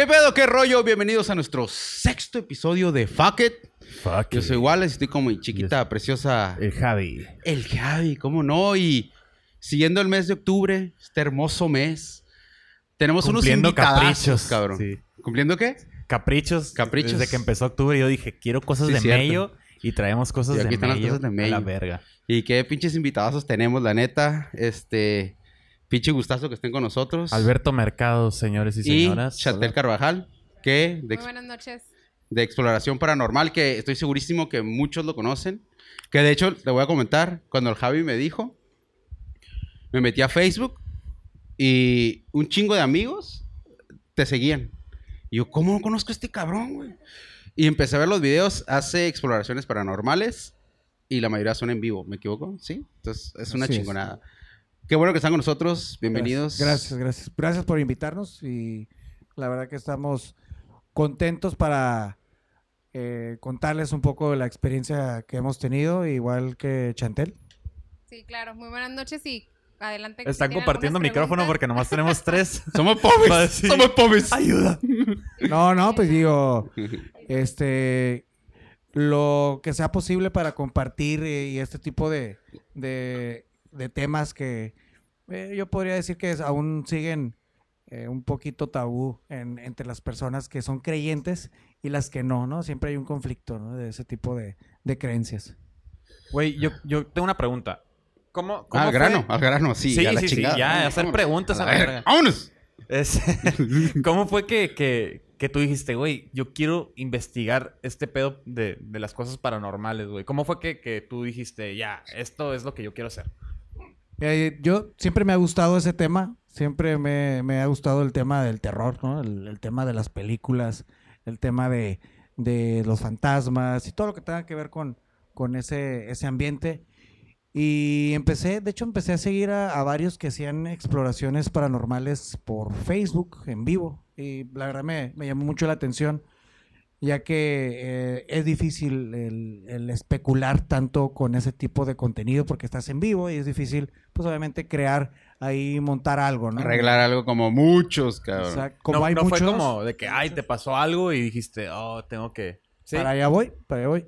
¿Qué pedo, qué rollo? Bienvenidos a nuestro sexto episodio de Fuck It. Fucky. Yo soy Wallace, estoy como mi chiquita, preciosa. El Javi. El Javi, ¿cómo no? Y siguiendo el mes de octubre, este hermoso mes, tenemos Cumpliendo unos caprichos, cabrón. sí. ¿Cumpliendo qué? Caprichos. Caprichos. Desde que empezó octubre yo dije, quiero cosas Sí, de cierto. mello y traemos cosas Y de están las mello. cosas de A la verga. Y qué pinches invitadazos tenemos, la neta. Este, pinche gustazo que estén con nosotros. Alberto Mercado, señores y y señoras. Chantel Hola. Carvajal, que de, Muy buenas noches. de exploración paranormal, que estoy segurísimo que muchos lo conocen. Que de hecho, te voy a comentar, cuando el Javi me dijo, me metí a Facebook y un chingo de amigos te seguían. Y yo, ¿cómo no conozco a este cabrón, güey? Y empecé a ver los videos, hace exploraciones paranormales y la mayoría son en vivo, ¿me equivoco? ¿Sí? Entonces, es una Así es. Qué bueno que están con nosotros, bienvenidos. Gracias, gracias. Gracias por invitarnos y la verdad que estamos contentos para eh, contarles un poco de la experiencia que hemos tenido, igual que Chantel. Sí, claro. Muy buenas noches y adelante. Están compartiendo micrófono porque nomás tenemos tres. Somos pobres, somos pobres. ¡Ayuda! No, no, pues digo, este, lo que sea posible para compartir eh, y este tipo de, de, de temas que eh, yo podría decir que es- aún siguen eh, un poquito tabú en- entre las personas que son creyentes y las que no, ¿no? Siempre hay un conflicto, ¿no? De ese tipo de, de creencias. Güey, yo, yo tengo una pregunta. ¿Cómo, cómo Al fue? grano, al grano, sí, Sí, a la sí, sí, chingada. ya, Vámonos, hacer preguntas a. ¡Vámonos! Es- ¿Cómo fue que, que, que tú dijiste, güey, yo quiero investigar este pedo de, de las cosas paranormales, güey? ¿Cómo fue que, que tú dijiste, ya, esto es lo que yo quiero hacer? Yo siempre me ha gustado ese tema, siempre me, ha gustado el tema del terror. El, tema de las películas, el tema de, los fantasmas y todo lo que tenga que ver con, ese, ambiente. Y empecé, de hecho empecé a seguir a, varios que hacían exploraciones paranormales por Facebook en vivo. Y la verdad me llamó mucho la atención, ya que eh, es difícil el, el especular tanto con ese tipo de contenido porque estás en vivo y es difícil, pues obviamente crear ahí, montar algo, ¿no? Arreglar algo como muchos, cabrón. O sea, como no hay no muchos, fue como de que, ay, te pasó algo y dijiste, oh, tengo que... Sí. Para allá voy, para allá voy.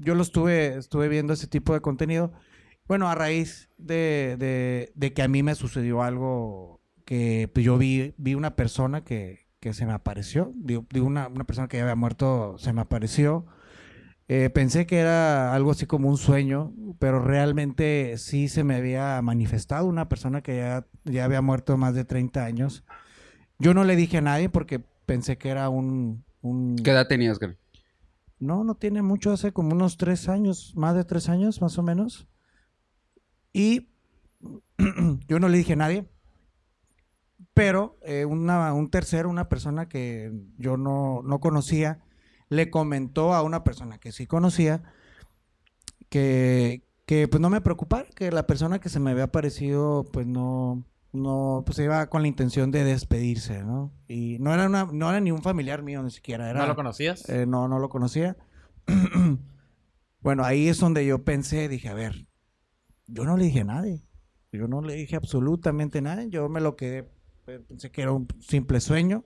Yo lo estuve, estuve viendo ese tipo de contenido. Bueno, a raíz de, de- de que a mí me sucedió algo que pues, yo vi, vi una persona que, que se me apareció. Digo, digo, una, una persona que ya había muerto se me apareció. Eh, pensé que era algo así como un sueño, pero realmente sí se me había manifestado una persona que ya, ya había muerto más de 30 años. Yo no le dije a nadie porque pensé que era un... un... ¿Qué edad tenías, güey? No, no tiene mucho, hace como unos tres años, más de tres años más o menos. Y yo no le dije a nadie, pero eh, una, un tercero, una persona que yo no, no conocía, le comentó a una persona que sí conocía que, que pues no me preocupara, que la persona que se me había aparecido pues no, no, pues iba con la intención de despedirse, ¿no? Y no era, una, no era ni un familiar mío ni siquiera, era... ¿No lo conocías? Eh, no, no lo conocía. bueno, ahí es donde yo pensé, dije, a ver, yo no le dije a nadie. Yo no le dije absolutamente nada. Yo me lo quedé, pensé que era un simple sueño.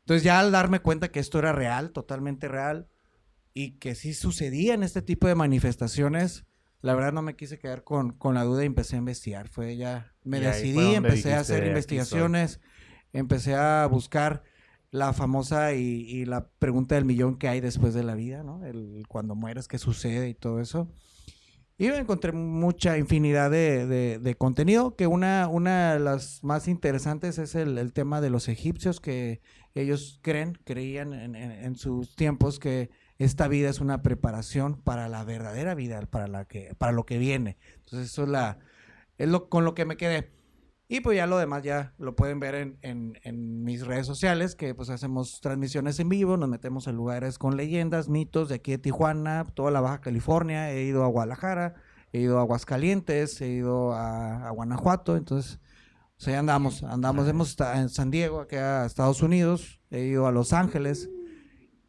Entonces ya al darme cuenta que esto era real, totalmente real, y que sí sucedían este tipo de manifestaciones, la verdad no me quise quedar con, con la duda y empecé a investigar. Fue ya, me Y decidí, empecé a hacer investigaciones, empecé a buscar la famosa y, y la pregunta del millón que hay después de la vida, ¿no? El cuando mueres, qué sucede y todo eso. Y encontré mucha infinidad de, de- de contenido, que una, una de las más interesantes es el, el tema de los egipcios, que ellos creen, creían en, en- en sus tiempos que esta vida es una preparación para la verdadera vida, para, la que, para lo que viene. Entonces eso es, la, es lo, con lo que me quedé. Y pues ya lo demás ya lo pueden ver en, en- en mis redes sociales, que pues hacemos transmisiones en vivo, nos metemos en lugares con leyendas, mitos de aquí de Tijuana, toda la Baja California, he ido a Guadalajara, he ido a Aguascalientes, he ido a, a Guanajuato, entonces, o sea, ya andamos, andamos, hemos estado en San Diego, acá a Estados Unidos, he ido a Los Ángeles,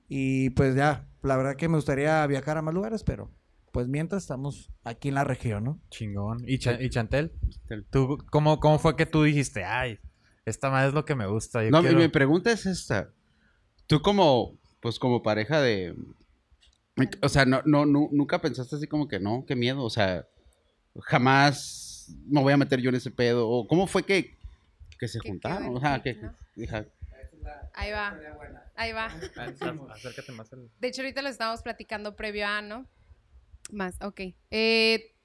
Y pues ya, la verdad que me gustaría viajar a más lugares, pero pues mientras estamos aquí en la región, ¿no? Chingón. ¿Y, Cha- y Chantel? ¿Tú, cómo, ¿Cómo fue que tú dijiste, ay, esta madre es lo que me gusta? yo No, mi- quiero-" mi pregunta es esta. Tú como, pues como pareja de... O sea, no, no, nu- nunca pensaste así como que no, qué miedo. O sea, jamás me voy a meter yo en ese pedo. O ¿Cómo fue que, que se Que- que juntaron? O sea, que... ¿no? hija, Ahí va. Ahí va. Acércate más. De hecho, ahorita lo estábamos platicando previo a, ¿no? Más, ok. Eh,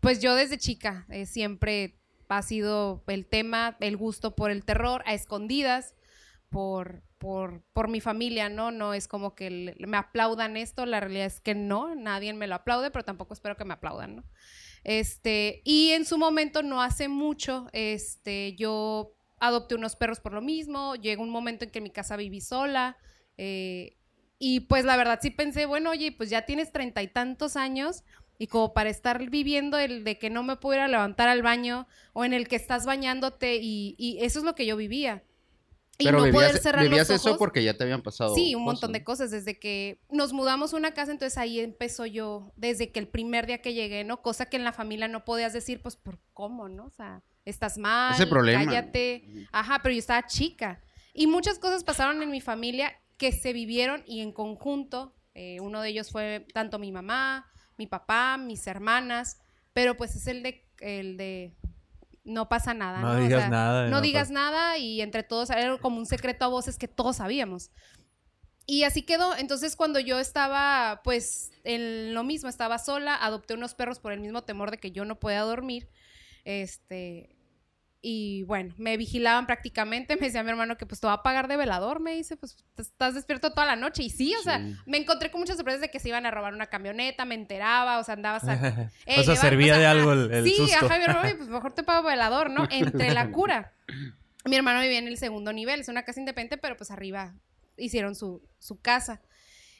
pues yo desde chica eh, siempre ha sido el tema, el gusto por el terror, a escondidas, por, por, por mi familia, ¿no? No es como que me aplaudan esto, la realidad es que no, nadie me lo aplaude, pero tampoco espero que me aplaudan, ¿no? Este, y en su momento, no hace mucho, este, yo adopté unos perros por lo mismo, llegó un momento en que mi casa viví sola, eh, y pues la verdad sí pensé, bueno, oye, pues ya tienes treinta y tantos años y como para estar viviendo el de que no me pudiera levantar al baño o en el que estás bañándote y, y eso es lo que yo vivía. Y Pero no vivías, poder cerrar vivías los eso ojos. porque ya te habían pasado Sí, un cosas, montón de cosas. Desde que nos mudamos a una casa, entonces ahí empezó yo, desde que el primer día que llegué, ¿no? Cosa que en la familia no podías decir, pues, ¿por cómo, no? O sea, estás mal, Ese problema. cállate. Ajá, pero yo estaba chica. Y muchas cosas pasaron en mi familia que se vivieron y en conjunto. eh, uno de ellos fue tanto mi mamá, mi papá, mis hermanas, pero pues es el de, el de no pasa nada. No No, O digas sea, nada. no digas nada y entre todos era como un secreto a voces que todos sabíamos. Y así quedó. Entonces, cuando yo estaba, pues, en lo mismo, estaba sola, adopté unos perros por el mismo temor de que yo no podía dormir. Este. Y bueno, me vigilaban prácticamente. Me decía mi hermano que, pues, te va a pagar de velador. Me dice, pues, estás despierto toda la noche. Y sí, o sea, Sí. me encontré con muchas sorpresas de que se iban a robar una camioneta, me enteraba, o sea, andaba. sa- Eh, o sea, lleva- servía o sea, de algo el, el sí, susto. mi hermano, "Oye, pues mejor te pago velador, ¿no? Entre la cura. Mi hermano vivía en el segundo nivel, es una casa independiente, pero pues arriba hicieron su, su casa.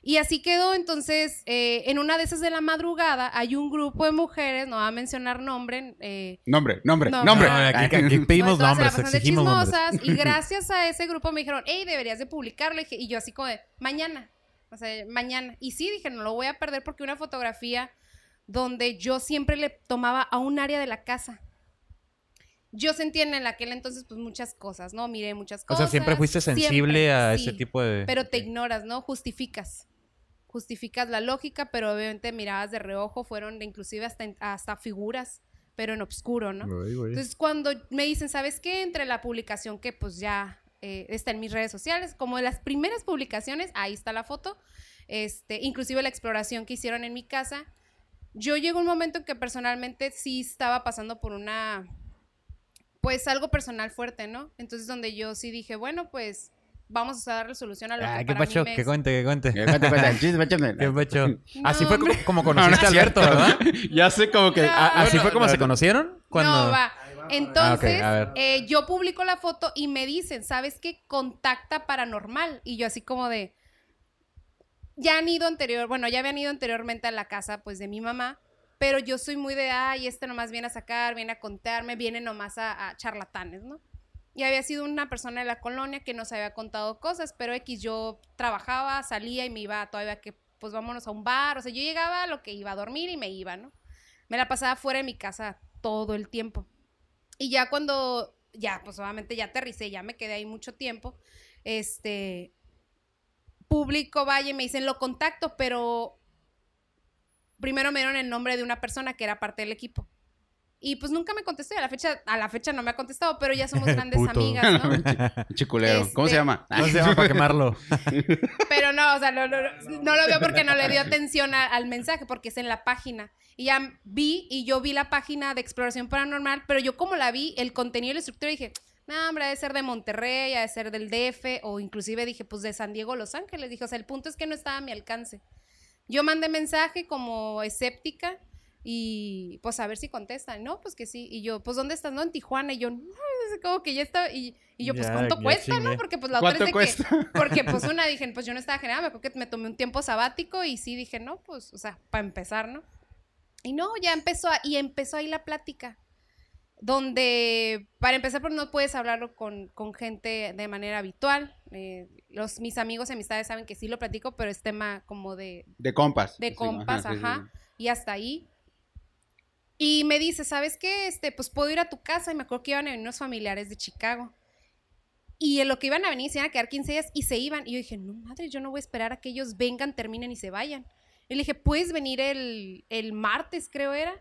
Y así quedó, entonces, eh, en una de esas de la madrugada hay un grupo de mujeres, no voy a mencionar nombre, eh, Nombre, nombre, No, nombre. No, aquí, aquí pedimos nombres, exigimos nombres. y gracias a ese grupo me dijeron, hey, deberías de publicarlo. Y, yo así como de, mañana. O sea, mañana. Y sí, dije, no lo voy a perder porque una fotografía donde yo siempre le tomaba a un área de la casa. Yo sentía en aquel entonces pues muchas cosas, ¿no? Miré muchas O cosas. sea, siempre fuiste sensible siempre, a sí. ese tipo de... Pero te ignoras, ¿no? Justificas. Justificas la lógica, pero obviamente miradas de reojo fueron inclusive hasta, hasta figuras, pero en oscuro, ¿no? Uy. Entonces, cuando me dicen, ¿sabes qué? Entre la publicación que pues ya eh, está en mis redes sociales, como de las primeras publicaciones, ahí está la foto, este, inclusive la exploración que hicieron en mi casa. Yo llegó un momento en que personalmente sí estaba pasando por una, pues algo personal fuerte, ¿no? Entonces, donde yo sí dije, bueno, pues vamos a darle solución a lo Ah, que ¿qué para pacho? mí me Que cuente, que cuente. Chisme, chisme. ¿Qué pacho? No, Así fue como, como No, no conociste es a. Alberto, ¿verdad? ya sé como que... No. ah, ¿Así no, fue como no, se no. conocieron? Cuando... No, va. Entonces, Ah, ver. eh, yo publico la foto y me dicen, ¿sabes qué? Contacta paranormal. Y yo así como de... Ya han ido anterior, bueno, ya habían ido anteriormente a la casa, pues, de mi mamá. Pero yo soy muy de, ay, este nomás viene a sacar, viene a contarme, viene nomás a, a charlatanes, ¿no? Y había sido una persona de la colonia que nos había contado cosas, pero X, yo trabajaba, salía y me iba todavía que, pues vámonos a un bar. O sea, yo llegaba a lo que iba a dormir y me iba, ¿no? Me la pasaba fuera de mi casa todo el tiempo. Y ya cuando, ya, pues obviamente ya aterricé, ya me quedé ahí mucho tiempo, este, público, vaya, me dicen, lo contacto, pero primero me dieron el nombre de una persona que era parte del equipo. Y pues nunca me contestó, y a la fecha, a la fecha no me ha contestado, pero ya somos grandes Puto. amigas, ¿no? Chiculero. ¿Cómo se Este- llama? ¿Cómo se llama para quemarlo? Pero no, o sea, no, no, no, no lo veo porque no le dio atención a- al mensaje, porque es en la página. Y ya vi, y yo vi la página de exploración paranormal, pero yo como la vi, el contenido y la estructura, dije, no, hombre, ha de ser de Monterrey, ha de ser del DF, o inclusive dije, pues de San Diego, Los Ángeles. Dije, o sea, el punto es que no estaba a mi alcance. Yo mandé mensaje como escéptica y pues a ver si contestan. No, pues que sí. Y yo, pues ¿dónde estás? No, en Tijuana. Y yo, no, como que ya estaba. Y, y yo, pues Ya, ¿cuánto ya cuesta, no? Porque pues la otra ¿Cuánto es de cuesta? que. Porque pues una dije, pues yo no estaba generada, me acuerdo que me tomé un tiempo sabático y sí dije, no, pues, o sea, para empezar, ¿no? Y no, ya empezó, a- y empezó ahí la plática. donde para empezar pues no puedes hablarlo con, con gente de manera habitual. Eh, los, mis amigos y amistades saben que sí lo platico, pero es tema como de, De compas. de Sí, compas, sí, sí, ajá, sí. y hasta ahí. Y me dice, ¿sabes qué? Este, pues puedo ir a tu casa y me acuerdo que iban a venir unos familiares de Chicago. Y en lo que iban a venir se iban a quedar 15 días y se iban. Y yo dije, no, madre, yo no voy a esperar a que ellos vengan, terminen y se vayan. Y le dije, ¿puedes venir el, el martes, creo era?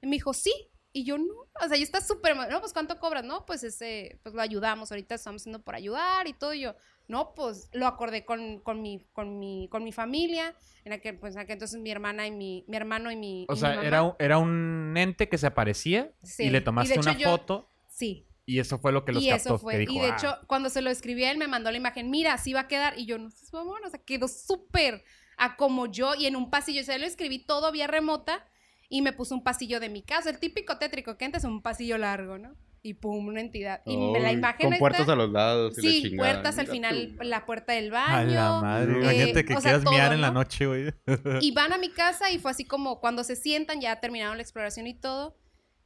Y me dijo, sí. Y yo, no. O sea, yo estaba súper... No, pues, ¿cuánto cobras? No, pues, ese, pues lo ayudamos. Ahorita estamos haciendo por ayudar y todo. Y yo, no, pues, lo acordé con, con, mi, con, mi, con mi familia. En aquel, pues, en aquel entonces mi hermana y mi, mi hermano y mi O y mi sea, mamá. era, un- era un ente que se aparecía Sí, y le y tomaste hecho una yo- foto Sí. y eso fue lo que los y captó. eso que fue. dijo, y de "Ah". hecho, cuando se lo escribí él, me mandó la imagen. Mira, así va a quedar. Y yo, no sé, mamón. O sea, quedó súper a como yo. Y en un pasillo. O sea, lo escribí todo vía remota. Y me puso un pasillo de mi casa. El típico tétrico que antes es un pasillo largo, ¿no? Y pum, una entidad. Y la imagen Con está- puertas a los lados. y la Sí, chingada. puertas al final, tú. la puerta del A baño. la madre. Eh, Imagínate que o sea, quieras todo, miar en la ¿no? noche, güey. Y van a mi casa y fue así como cuando se sientan, ya terminaron la exploración y todo.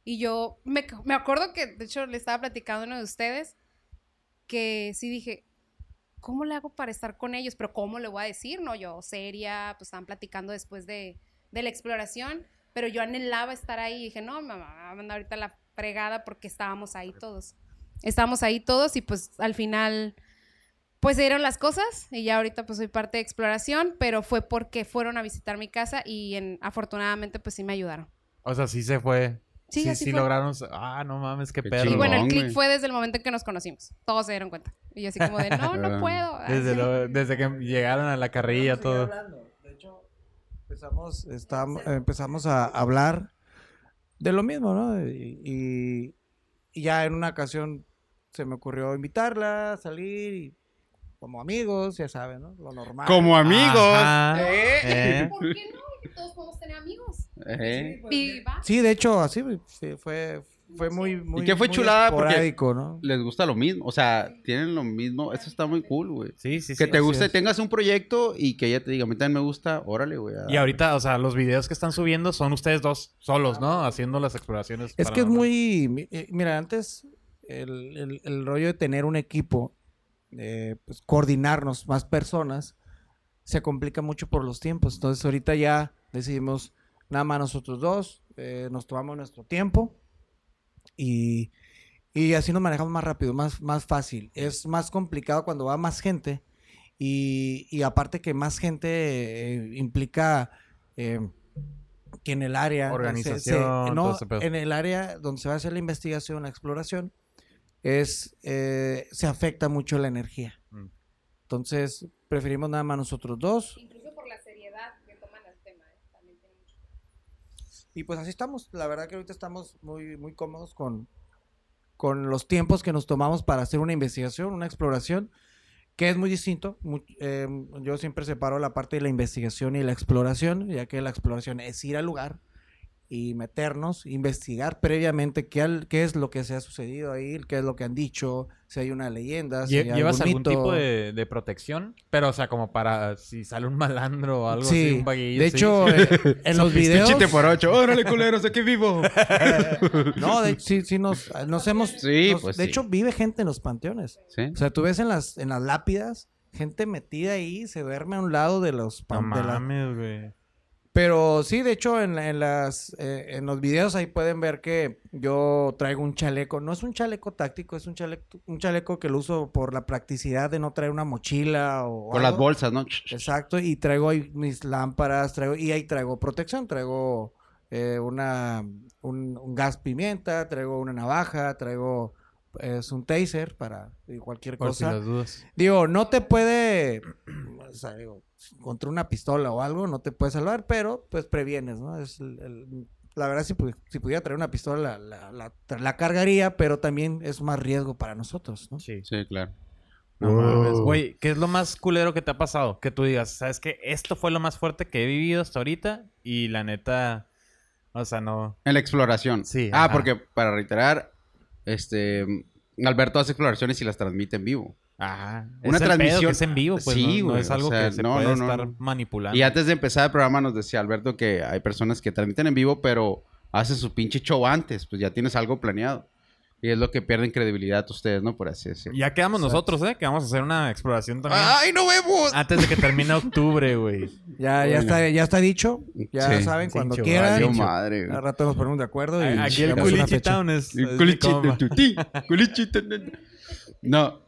Y yo me, me acuerdo que, de hecho, le estaba platicando a uno de ustedes que sí dije, ¿cómo le hago para estar con ellos? Pero ¿cómo le voy a decir? No, yo seria, pues estaban platicando después de, de la exploración, pero yo anhelaba estar ahí y dije, no, mamá, me va a mandar ahorita la fregada porque estábamos ahí todos. Estábamos ahí todos y pues al final pues se dieron las cosas y ya ahorita pues soy parte de exploración, pero fue porque fueron a visitar mi casa y en, afortunadamente pues sí me ayudaron. O sea, sí se fue. Sí, Sí, así sí fue. lograron. Ah, no mames, qué Qué perro. Y bueno, el clic güey. fue desde el momento en que nos conocimos. Todos se dieron cuenta. Y yo así como de, no, no Ah. puedo. Desde, lo- desde que llegaron a la carrilla, todo. hablando. De hecho, empezamos, estam- empezamos a hablar de lo mismo, ¿no? Y, y- ya en una ocasión se me ocurrió invitarla a salir y como amigos, ya saben, ¿no? Lo normal. Como amigos. Ajá. ¿Eh? Eh. ¿Por qué no? Todos podemos tener amigos. ¿Eh? Viva. Sí, de hecho, así sí, fue, fue muy, muy. que fue muy chulada porque- ¿no? Les gusta lo mismo. O sea, tienen lo mismo. Eso está muy cool, güey. Sí, sí, Que sí. te así guste, es. tengas un proyecto y que ella te diga, a mí también me gusta, órale, güey. Y ahorita, o sea, los videos que están subiendo son ustedes dos solos, ¿no? Haciendo las exploraciones. Es que es muy. eh, Mira, antes el, el- el rollo de tener un equipo, eh, pues coordinarnos más personas, se complica mucho por los tiempos. Entonces, ahorita ya decidimos nada más nosotros dos, eh, nos tomamos nuestro tiempo y, y así nos manejamos más rápido, más, más fácil. Es más complicado cuando va más gente y, y aparte que más gente eh, implica. eh, que en el área se- se- Organización, todo no, en el área donde se va a hacer la investigación, la exploración, es eh, se afecta mucho la energía. Mm. Entonces, preferimos nada más nosotros dos. Incluso por la seriedad que toman el tema. ¿eh? También tiene mucho. Y pues así estamos. La verdad que ahorita estamos muy, muy cómodos con, con los tiempos que nos tomamos para hacer una investigación, una exploración, que es muy distinto. Eh, yo siempre separo la parte de la investigación y la exploración, ya que la exploración es ir al lugar y meternos, investigar previamente qué, al- qué es lo que se ha sucedido ahí, qué es lo que han dicho, si hay una leyenda, si Lle- hay ¿Llevas algún mito. tipo de, de protección? Pero, o sea, como para si sale un malandro o algo Sí, así, un vaguillo. de sí. hecho, eh, en los videos... Chiste por ocho. Órale, culeros, aquí vivo. No, de, sí, sí nos, nos hemos... Sí, nos- pues de sí. hecho, vive gente en los panteones. ¿Sí? O sea, tú ves en las, en las lápidas gente metida ahí, se duerme a un lado de los No pan- de la- mames, güey. Pero sí, de hecho, en, la- en las, eh, en los videos ahí pueden ver que yo traigo un chaleco. No es un chaleco táctico, es un chaleco, un chaleco que lo uso por la practicidad de no traer una mochila o Con las bolsas, ¿no? Exacto, y traigo ahí mis lámparas, traigo, y ahí traigo protección, traigo eh, una, un, un gas pimienta, traigo una navaja, traigo es un taser para cualquier Por si cosa. las dudas. Digo, no te puede, o sea, digo, contra una pistola o algo, no te puede salvar, pero pues previenes, ¿no? Es el- el- la verdad, si, si pudiera traer una pistola, la, la, la- la cargaría, pero también es más riesgo para nosotros, ¿no? Sí. Sí, claro. No mames. Güey, ¿qué es lo más culero que te ha pasado? Que tú digas, ¿sabes qué? Esto fue lo más fuerte que he vivido hasta ahorita y la neta, o sea, no... En la exploración. Sí, Ah, ajá. porque para reiterar, este. Alberto hace exploraciones y las transmite en vivo. Ajá. Una es pedo transmisión- que es en vivo, pues Sí, no, no güey, es o algo sea, que se no, puede no, no, estar no. manipulando. Y antes de empezar el programa nos decía Alberto que hay personas que transmiten en vivo, pero hacen su pinche show antes, pues ya tienes algo planeado. Y es lo que pierden credibilidad ustedes, ¿no? Por así decirlo. Ya quedamos nosotros, ¿eh? Que vamos a hacer una exploración también. ¡Ay, no vemos! Antes de que termine octubre, güey. Ya, ya, está, ya está dicho. Ya Sí. saben, cuando quieran. Dicho. madre, güey. Al rato nos ponemos de acuerdo. Y Aquí el hagamos una Culichi fecha. Town es. es mi Culichito, compa. tutí, culichito, No,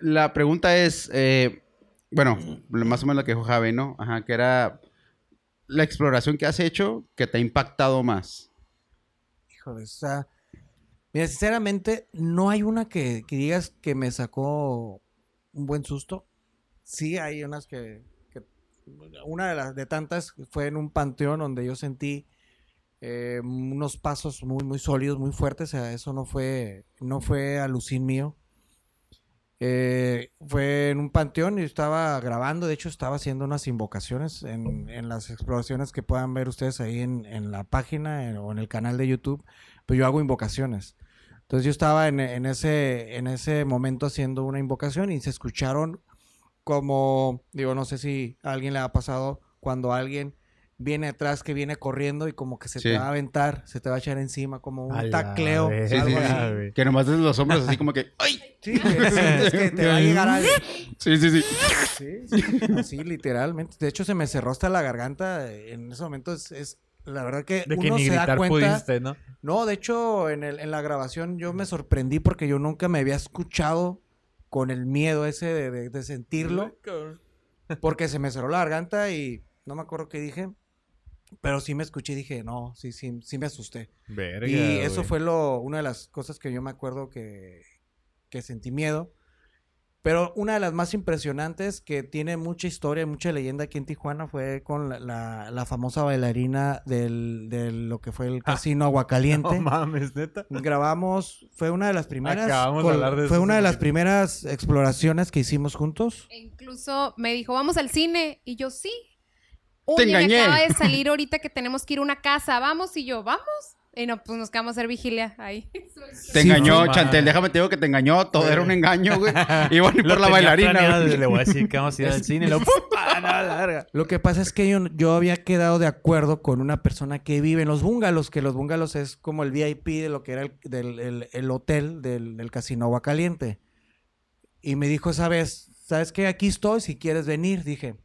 la pregunta es, eh, bueno, más o menos lo que dijo Javi, ¿no? Ajá, que era la exploración que has hecho que te ha impactado más. Híjole, o sea, mira, sinceramente, no hay una que, digas que me sacó un buen susto. Sí, hay unas que, una de las de tantas fue en un panteón donde yo sentí eh, unos pasos muy, muy sólidos, muy fuertes. O sea, eso no fue, no fue alucín mío. Eh, fue en un panteón y estaba grabando, de hecho estaba haciendo unas invocaciones en, en las exploraciones que puedan ver ustedes ahí en, en la página en- o en el canal de YouTube, pues yo hago invocaciones. Entonces yo estaba en, en ese, en ese momento haciendo una invocación y se escucharon como, digo, no sé si a alguien le ha pasado cuando alguien viene atrás que viene corriendo y como que se Sí. te va a aventar, se te va a echar encima, como A un la tacleo. Sí, sí, así. Que nomás desde los hombros así como que, ¡ay! Sí, que sientes que te va a llegar alguien. Sí, sí, sí. Sí, sí, así literalmente. De hecho, se me cerró hasta la garganta. En ese momento es, es- la verdad que De que uno ni se da gritar cuenta. pudiste, ¿no? No, de hecho, en, el, en la grabación yo me sorprendí porque yo nunca me había escuchado con el miedo ese de, de- de sentirlo. Porque se me cerró la garganta y no me acuerdo qué dije. Pero sí me escuché y dije, no, sí, sí, sí me asusté. Verga, Y eso güey. fue lo, una de las cosas que yo me acuerdo que, que sentí miedo. Pero una de las más impresionantes que tiene mucha historia, mucha leyenda aquí en Tijuana fue con la, la- la famosa bailarina del, de lo que fue el casino Aguacaliente. Ah. No mames, neta. Grabamos, fue una de las primeras. Acabamos de hablar de fue eso una de las primeras exploraciones que hicimos juntos. E incluso me dijo, vamos al cine. Y yo, sí. Te Oye, me engañé. acaba de salir ahorita que tenemos que ir a una casa. Vamos. Y yo, vamos. Y no, pues nos quedamos a hacer vigilia ahí. Te Sí, engañó, Chantel, déjame te digo que te engañó, todo era un engaño, güey. Iban a ir Lo por la bailarina, güey. Le voy a decir que vamos a ir al cine. ¡pum! ¡Ah, no, la verga! Lo que pasa es que yo, yo había quedado de acuerdo con una persona que vive en los bungalows, que los bungalows es como el VIP de lo que era el, del, el- el hotel del, del casino Agua Caliente. Y me dijo esa vez, ¿sabes qué? Aquí estoy, si quieres venir. Dije,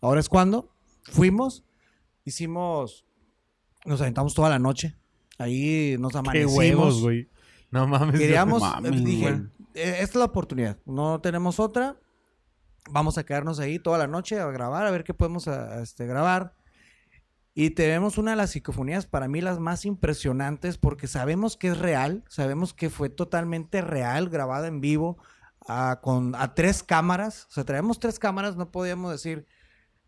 ¿ahora es cuándo? Fuimos, hicimos, nos aventamos toda la noche. Ahí nos ¡Qué amanecimos. huevos, güey! No mames. Queríamos, mames, dije, güey. eh, esta es la oportunidad, no tenemos otra, vamos a quedarnos ahí toda la noche a grabar, a ver qué podemos a- a, este, grabar. Y tenemos una de las psicofonías para mí las más impresionantes porque sabemos que es real, sabemos que fue totalmente real, grabada en vivo, a, con, a tres cámaras, o sea, traemos tres cámaras, no podíamos decir,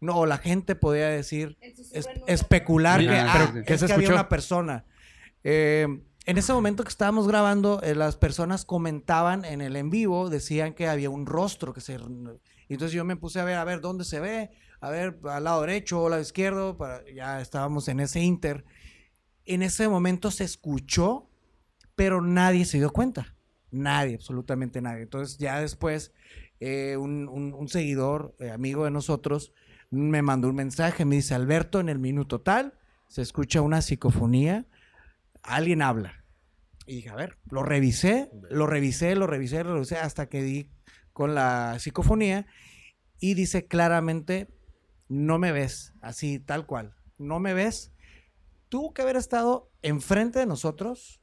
no, la gente podía decir, es- especular que, ah, ah, sí, sí. que ¿Qué se es que había escuchó? una persona. Eh, en ese momento que estábamos grabando, eh, las personas comentaban en el en vivo, decían que había un rostro que se... Entonces yo me puse a ver, a ver, ¿dónde se ve? A ver, al lado derecho o al lado izquierdo, para, ya estábamos en ese inter. En ese momento se escuchó, pero nadie se dio cuenta. Nadie, absolutamente nadie. Entonces ya después eh, un, un- un seguidor, eh, amigo de nosotros, me mandó un mensaje, me dice, Alberto, en el minuto tal, se escucha una psicofonía, alguien habla. Y dije, a ver, lo revisé, lo revisé, lo revisé, lo revisé, hasta que di con la psicofonía y dice claramente, no me ves, así tal cual, no me ves. Tuvo que haber estado enfrente de nosotros,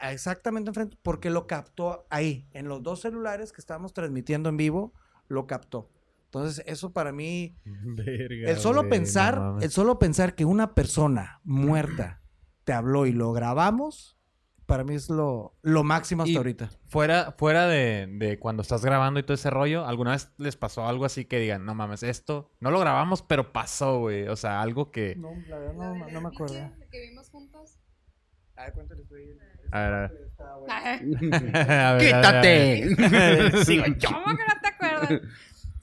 exactamente enfrente, porque lo captó ahí, en los dos celulares que estábamos transmitiendo en vivo, lo captó. Entonces, eso para mí, Verga, el solo pensar, no el solo pensar que una persona muerta te habló y lo grabamos, para mí es lo, lo máximo hasta Y- ahorita. Fuera, fuera de, de cuando estás grabando y todo ese rollo, ¿alguna vez les pasó algo así que digan, no mames, esto no lo grabamos, pero pasó, güey? O sea, algo que... No, la verdad no, no me acuerdo. que vimos juntos. A ver, a ver. Ay, A ver, a ver, a ver. ¡Quítate! Yo- ¿Cómo que no te acuerdas?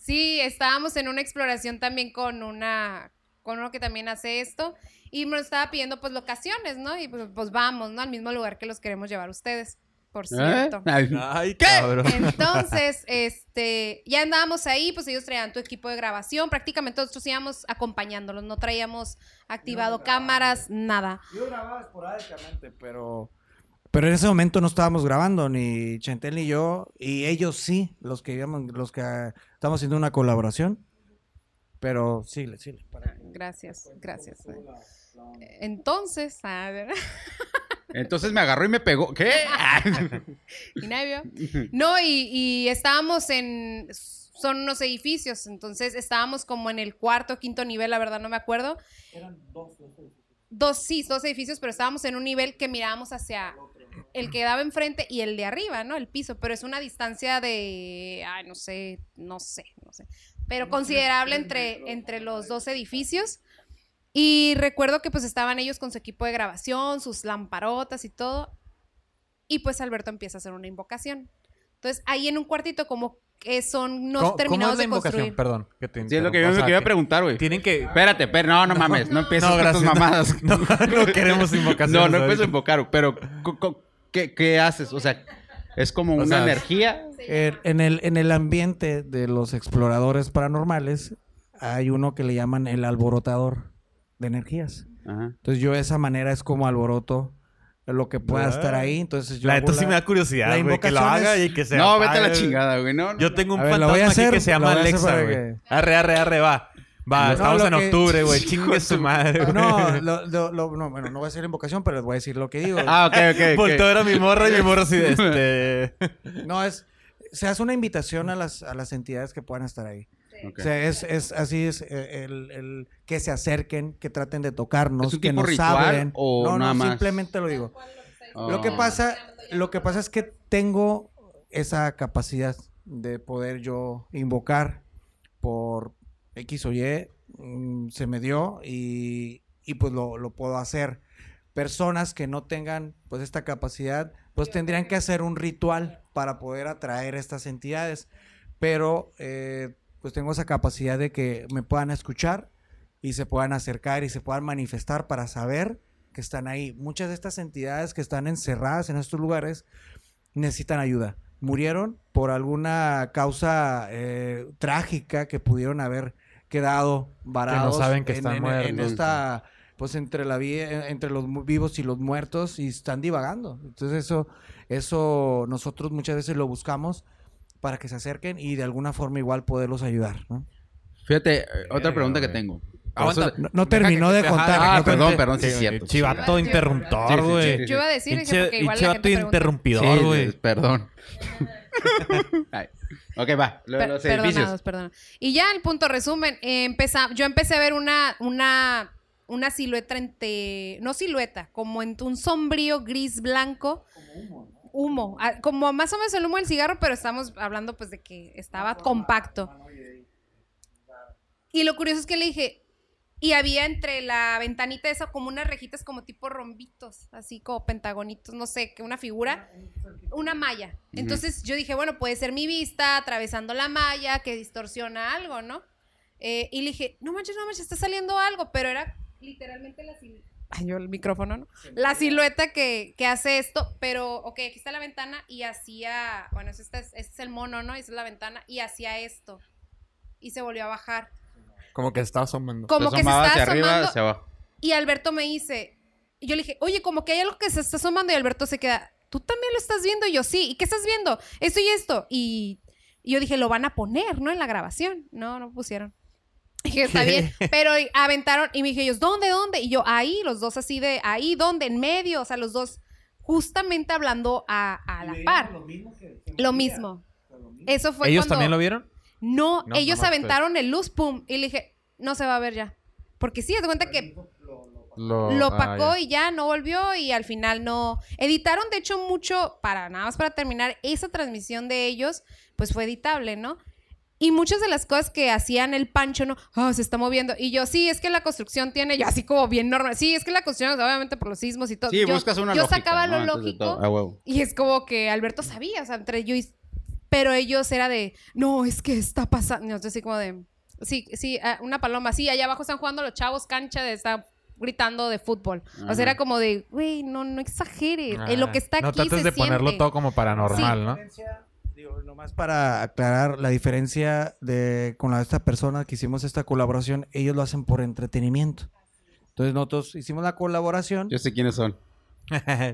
Sí, estábamos en una exploración también con una, con uno que también hace esto y me estaba pidiendo pues locaciones, ¿no? Y pues, pues vamos, ¿no? Al mismo lugar que los queremos llevar ustedes, por cierto. ¿Eh? Ay, Ay, cabrón. Entonces, este, ya andábamos ahí, pues ellos traían tu equipo de grabación, prácticamente nosotros íbamos acompañándolos, no traíamos activado cámaras, nada. Yo grababa esporádicamente, pero Pero en ese momento no estábamos grabando, ni Chantel ni yo, y ellos sí, los que íbamos, los que ah, estamos haciendo una colaboración. Pero sí, sí. Ah, Gracias, gracias. Entonces, a ver. Entonces me agarró y me pegó. ¿Qué? y nadie vio. No, y, y estábamos en. Son unos edificios, entonces estábamos como en el cuarto o quinto nivel, la verdad no me acuerdo. Dos, sí, dos edificios, pero estábamos en un nivel que mirábamos hacia el que daba enfrente y el de arriba, ¿no? El piso, pero es una distancia de, ay, no sé, no sé, no sé, pero considerable entre, entre los dos edificios. Y recuerdo que pues estaban ellos con su equipo de grabación, sus lamparotas y todo. Y pues Alberto empieza a hacer una invocación. Entonces, ahí en un cuartito como que son no ¿Cómo- terminados ¿Cómo es la de invocación? construir. Perdón. Que te Sí, es lo que yo me quería que preguntar, güey. Tienen que... Espérate, pero no, no mames, no empieces No, con tus mamadas. No, no queremos invocaciones. No, no empiezo a invocar, pero ¿qué, qué haces? O sea, es como una sea, energía. En, el, en el ambiente de los exploradores paranormales hay uno que le llaman el alborotador de energías. Ajá. Entonces yo de esa manera es como alboroto lo que pueda Ah. estar ahí. Entonces yo La neta sí me da curiosidad, la güey, que lo invocación haga es- y que se No, vete a la chingada, güey. No, no. Yo tengo un ver, fantasma voy a hacer, aquí que se llama Alexa, güey. que- Arre, arre, arre, va. Va, No, estamos en que- octubre, güey. Chingue su madre. güey. No, lo- lo- lo- no, bueno, no voy a decir la invocación, pero les voy a decir lo que digo. Ah, ok, ok. ok. Volteo a ver a mi morra y mi morra así de este... No, es... Se hace una invitación a las, a las entidades que puedan estar ahí. Ok. O sea, es, es así es eh, el, el que se acerquen, que traten de tocarnos, ¿Es un que tipo nos ritual hablen. o no, nada no, más? simplemente lo digo. Lo que Oh. pasa, lo que pasa es que tengo esa capacidad de poder yo invocar por X o Y, mm, se me dio y, y pues lo, lo puedo hacer. Personas que no tengan pues esta capacidad, pues tendrían que hacer un ritual para poder atraer estas entidades. Pero eh, pues tengo esa capacidad de que me puedan escuchar y se puedan acercar y se puedan manifestar para saber que están ahí. Muchas de estas entidades que están encerradas en estos lugares necesitan ayuda. Murieron por alguna causa eh, trágica que pudieron haber quedado varados saben que en- están en, en muertos. esta pues entre la vida entre los vivos y los muertos y están divagando. Entonces eso eso nosotros muchas veces lo buscamos para que se acerquen y de alguna forma igual poderlos ayudar, ¿no? Fíjate, eh, otra pregunta que tengo. Aguanta. Eso- No, no terminó de contar. Ah, no perdón, perdón, sí es cierto. Chivato Sí, interruptor, sí, güey. sí. Yo iba a decir, dije, Pinche- porque igual pinche la vato gente pregunta. interrumpidor, Sí, güey. perdón. Ok, va. Lo de Per- los edificios. perdonados, perdonados. Y ya el punto resumen, eh, empeza- yo empecé a ver una, una, una silueta entre, no silueta, como entre un sombrío gris blanco. Humo. ah, como más o menos el humo del cigarro, pero estamos hablando pues de que estaba compacto. Y lo curioso es que le dije, y había entre la ventanita esa como unas rejitas como tipo rombitos, así como pentagonitos, no sé, que una figura, una malla. Entonces yo dije, bueno, puede ser mi vista atravesando la malla que distorsiona algo, ¿no? Eh, y le dije, no manches, no manches, está saliendo algo, pero era literalmente la silueta. Ay, yo el micrófono, ¿no? La silueta que, que hace esto, pero, ok, aquí está la ventana y hacía, bueno, este es, este es el mono, ¿no? Esa es la ventana y hacía esto. Y se volvió a bajar. Como que estaba asomando. Como Se que se está hacia arriba, asomando. hacia abajo. Y Alberto me dice, y yo le dije, oye, como que hay algo que se está asomando y Alberto se queda, ¿tú también lo estás viendo? Y yo, sí, ¿y qué estás viendo? Esto y esto. Y, yo dije, lo van a poner, ¿no? En la grabación. No, no pusieron. Y dije, está bien. Pero aventaron y me dije ellos, ¿dónde, dónde? Y yo, ahí, los dos así de, ahí, ¿dónde? En medio, o sea, los dos justamente hablando a, a la par. Lo mismo. Eso fue ¿Ellos cuando- también lo vieron? No, No, ellos aventaron el luz, pum. Y le dije, no se va a ver ya. Porque sí, haz de cuenta que Lo, lo ah, opacó ya. y ya no volvió y al final no. Editaron, de hecho, mucho para nada más para terminar esa transmisión de ellos, pues fue editable, ¿no? Y muchas de las cosas que hacían el Pancho, ¿no? Ah, se está moviendo. Y yo, sí, es que la construcción tiene, yo así como bien normal. Sí, es que la construcción, obviamente por los sismos y todo. Sí, yo, buscas una yo lógica, sacaba ¿no? lo Antes lógico. Ah, huevo. Y es como que Alberto sabía, o sea, entre yo y... Pero ellos era de, no, es que está pasando. No, así como de, sí, sí, ah, una paloma. Sí, allá abajo están jugando los chavos cancha, de, están gritando de fútbol. O sea, era como de, güey, no, no exageres. En lo que está Ah, no aquí trates se de ponerlo siente". todo como paranormal, ¿no? Digo, nomás para aclarar la diferencia de con la, esta persona que hicimos esta colaboración, ellos lo hacen por entretenimiento. Entonces nosotros hicimos la colaboración. Yo sé quiénes son.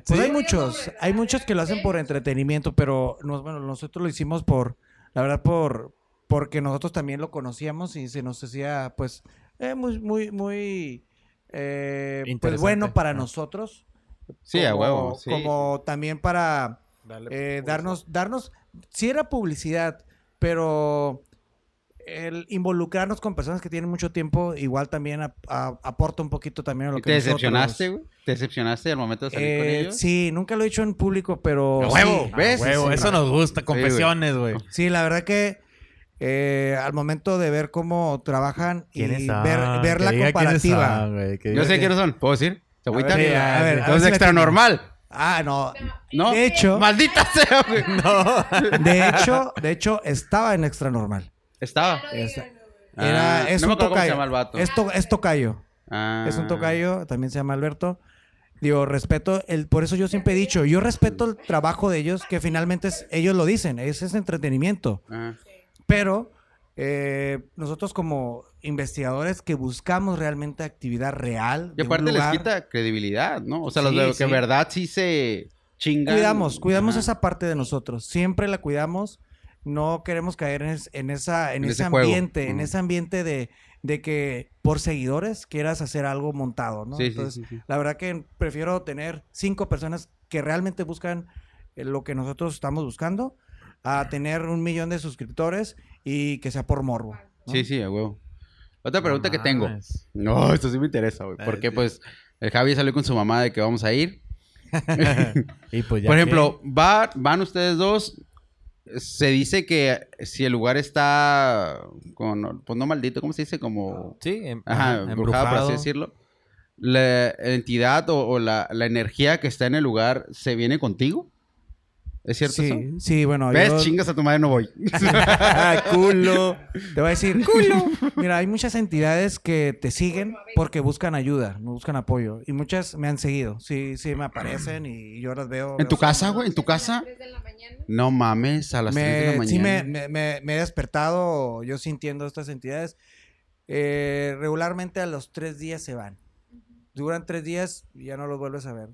Pues hay muchos, hay muchos que lo hacen por entretenimiento, pero nos, bueno, nosotros lo hicimos por, la verdad, por porque nosotros también lo conocíamos y se nos hacía, pues, eh, muy, muy, muy, eh, pues bueno para nosotros. Sí, a huevo, sí. Como también para eh, darnos, darnos, sí era publicidad, pero el involucrarnos con personas que tienen mucho tiempo igual también a- aporta un poquito también a lo ¿Y que ¿Te nosotros- decepcionaste, güey? ¿Te decepcionaste al momento de salir con Eh, ellos? sí, nunca lo he hecho en público, pero ¡A huevo! sí. ¿Ves? Ah, huevo, eso nos gusta, confesiones, güey. Sí, la verdad que eh, al momento de ver cómo trabajan y ver, la comparativa. son, Yo sé que- quiénes son. ¿Puedo decir? Sí, a ver, ver extra normal. Ah, no. ¿No? De hecho, Maldita sea, güey. de hecho, de hecho, estaba en extra normal. Estaba. Esa- Ah, Era, es no me un acuerdo cómo se tocayo. llama el vato. Es, to- es tocayo. Ah. Es un tocayo, también se llama Alberto. Digo, respeto, el, por eso yo siempre he dicho, yo respeto el trabajo de ellos, que finalmente es- ellos lo dicen, es, es entretenimiento. Ah. Pero eh, nosotros como investigadores que buscamos realmente actividad real. Y de un aparte les lugar, quita credibilidad, ¿no? O sea, los Sí, de que sí. en verdad sí se chingan. Cuidamos, cuidamos Ajá. esa parte de nosotros. Siempre la cuidamos. No queremos caer en, es- en esa, en, En ese, ese juego. ambiente, en ese ambiente de, de que por seguidores quieras hacer algo montado, ¿no? Sí, sí, Entonces, sí, sí. la verdad que prefiero tener cinco personas que realmente buscan eh, lo que nosotros estamos buscando a tener un millón de suscriptores y que sea por morbo. ¿no? Sí, sí, a huevo. Otra pregunta No que tengo. No, esto sí me interesa, güey. Ah, Porque, pues, el Javi salió con su mamá de que vamos a ir. Y pues ya Por ejemplo, va- van ustedes dos. Se dice que si el lugar está con, pues no maldito, ¿cómo se dice? Como, Sí, em- ajá, embrujado, por así decirlo. La entidad o, o la, la energía que está en el lugar se viene contigo. ¿Es cierto eso? Sí, bueno, ¿Ves? yo Chingas a tu madre, no voy. culo. te voy a decir, culo. Mira, hay muchas entidades que te siguen porque buscan ayuda, no buscan apoyo. Y muchas me han seguido. Sí, sí, me aparecen y yo las veo. ¿En veo tu casa, güey? ¿En tu casa? No mames, a las 3 de la Me, mañana. sí, me, me- me- me he despertado yo sintiendo estas entidades. Eh, regularmente a los tres días se van. Duran tres días y ya no los vuelves a ver.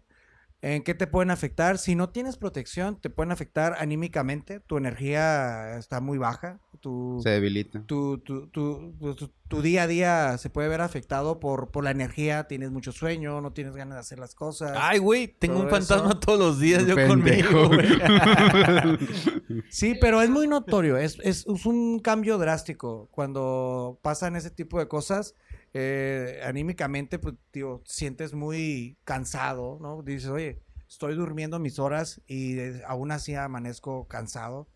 ¿En qué te pueden afectar? Si no tienes protección, te pueden afectar anímicamente. Tu energía está muy baja. Tu, Se debilita. tu, tu, tu, tu- tu- tu día a día se puede ver afectado por, por la energía. Tienes mucho sueño, no tienes ganas de hacer las cosas. Ay, güey, tengo un fantasma eso. todos los días yo Pendejo. conmigo, güey. Sí, pero es muy notorio, es, es, es un cambio drástico cuando pasan ese tipo de cosas. Eh, anímicamente, pues, digo, sientes muy cansado, ¿no? Dices, oye, estoy durmiendo mis horas y eh, aún así amanezco cansado.